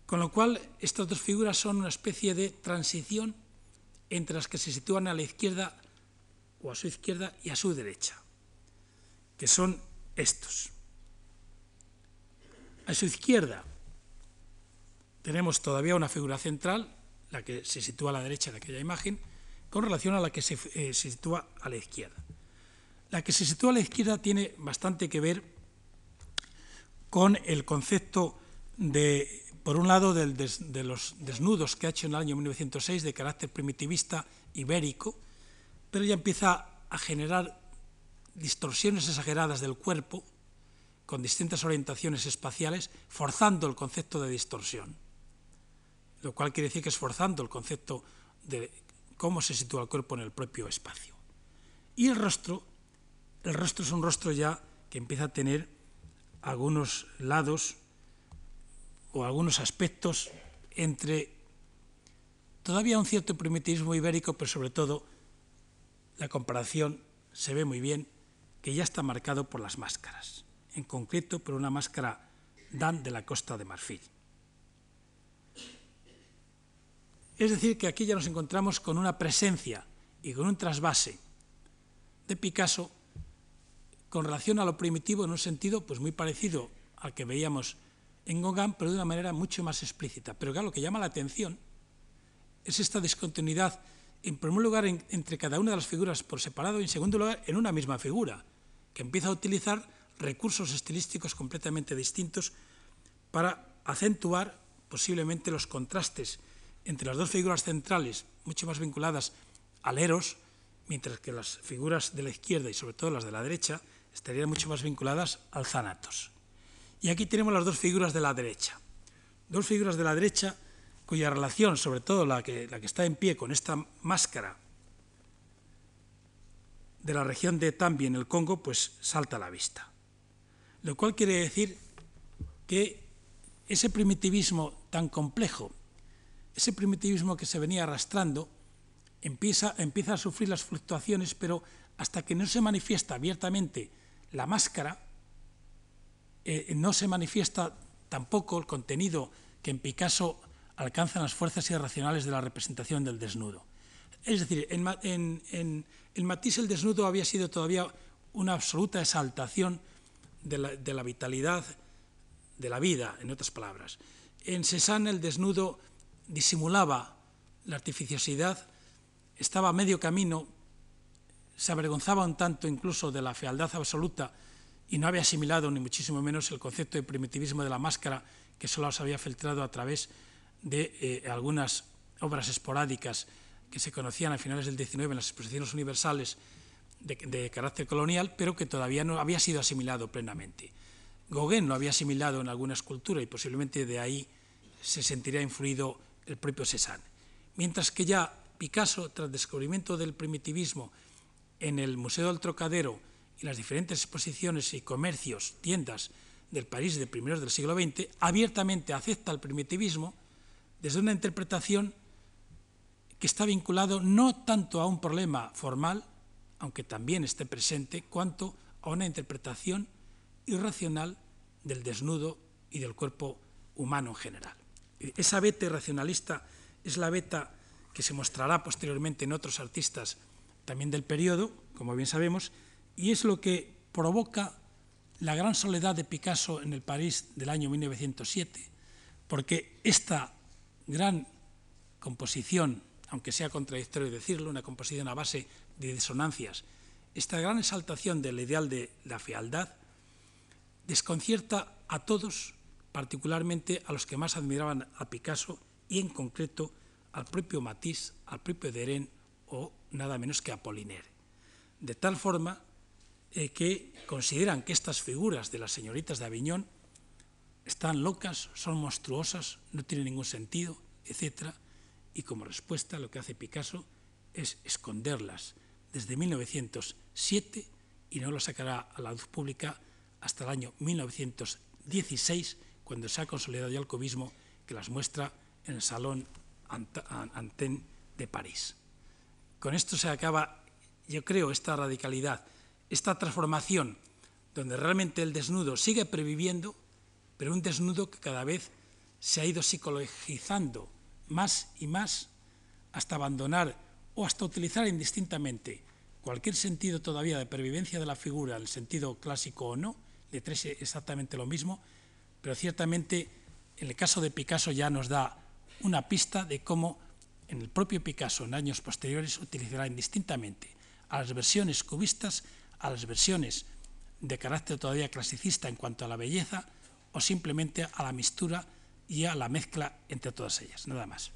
Con lo cual, estas dos figuras son una especie de transición entre las que se sitúan a la izquierda o a su izquierda y a su derecha, que son estos. A su izquierda tenemos todavía una figura central, la que se sitúa a la derecha de aquella imagen, con relación a la que se, eh, se sitúa a la izquierda. La que se sitúa a la izquierda tiene bastante que ver con el concepto de, por un lado, de los desnudos que ha hecho en el año 1906 de carácter primitivista ibérico, pero ya empieza a generar distorsiones exageradas del cuerpo con distintas orientaciones espaciales, forzando el concepto de distorsión, lo cual quiere decir que es forzando el concepto de cómo se sitúa el cuerpo en el propio espacio. Y el rostro, el rostro es un rostro ya que empieza a tener algunos lados o algunos aspectos entre todavía un cierto primitivismo ibérico, pero sobre todo la comparación se ve muy bien que ya está marcado por las máscaras, en concreto por una máscara Dan de la Costa de Marfil. Es decir, que aquí ya nos encontramos con una presencia y con un trasvase de Picasso con relación a lo primitivo en un sentido pues muy parecido al que veíamos en Gauguin, pero de una manera mucho más explícita. Pero claro, lo que llama la atención es esta discontinuidad, en primer lugar, en, entre cada una de las figuras por separado y en segundo lugar, en una misma figura, que empieza a utilizar recursos estilísticos completamente distintos para acentuar posiblemente los contrastes entre las dos figuras centrales, mucho más vinculadas al eros, mientras que las figuras de la izquierda y sobre todo las de la derecha estarían mucho más vinculadas al Zanatos. Y aquí tenemos las dos figuras de la derecha. Dos figuras de la derecha cuya relación, sobre todo la que, la que está en pie con esta máscara de la región de Tambi en el Congo, pues salta a la vista. Lo cual quiere decir que ese primitivismo tan complejo, ese primitivismo que se venía arrastrando, empieza, empieza a sufrir las fluctuaciones, pero hasta que no se manifiesta abiertamente la máscara, eh, no se manifiesta tampoco el contenido que en Picasso alcanzan las fuerzas irracionales de la representación del desnudo. Es decir, en, en, Matisse el desnudo había sido todavía una absoluta exaltación de la, de la, vitalidad de la vida, en otras palabras. En Cézanne el desnudo disimulaba la artificiosidad, estaba a medio camino se avergonzaba un tanto incluso de la fealdad absoluta y no había asimilado ni muchísimo menos el concepto de primitivismo de la máscara que solo se había filtrado a través de eh, algunas obras esporádicas que se conocían a finales del XIX en las exposiciones universales de, carácter colonial, pero que todavía no había sido asimilado plenamente. Gauguin lo había asimilado en alguna escultura y posiblemente de ahí se sentiría influido el propio Cézanne. Mientras que ya Picasso, tras el descubrimiento del primitivismo en el Museo del Trocadero y las diferentes exposiciones y comercios, tiendas del París de primeros del siglo XX, abiertamente acepta el primitivismo desde una interpretación que está vinculado no tanto a un problema formal, aunque también esté presente, cuanto a una interpretación irracional del desnudo y del cuerpo humano en general. Esa beta irracionalista es la beta que se mostrará posteriormente en otros artistas también del periodo, como bien sabemos, y es lo que provoca la gran soledad de Picasso en el París del año 1907, porque esta gran composición, aunque sea contradictorio decirlo, una composición a base de disonancias, esta gran exaltación del ideal de la fealdad, desconcierta a todos, particularmente a los que más admiraban a Picasso y en concreto al propio Matisse, al propio Deren o nada menos que Apollinaire. De tal forma eh, que consideran que estas figuras de las señoritas de Aviñón están locas, son monstruosas, no tienen ningún sentido, etc. Y como respuesta lo que hace Picasso es esconderlas desde 1907 y no las sacará a la luz pública hasta el año 1916, cuando se ha consolidado ya el cubismo que las muestra en el Salón Antenne de París. Con esto se acaba, yo creo, esta radicalidad, esta transformación, donde realmente el desnudo sigue previviendo, pero un desnudo que cada vez se ha ido psicologizando más y más hasta abandonar o hasta utilizar indistintamente cualquier sentido todavía de pervivencia de la figura, el sentido clásico o no, de tres exactamente lo mismo, pero ciertamente en el caso de Picasso ya nos da una pista de cómo en el propio Picasso en años posteriores utilizará indistintamente a las versiones cubistas, a las versiones de carácter todavía clasicista en cuanto a la belleza o simplemente a la mistura y a la mezcla entre todas ellas. Nada más.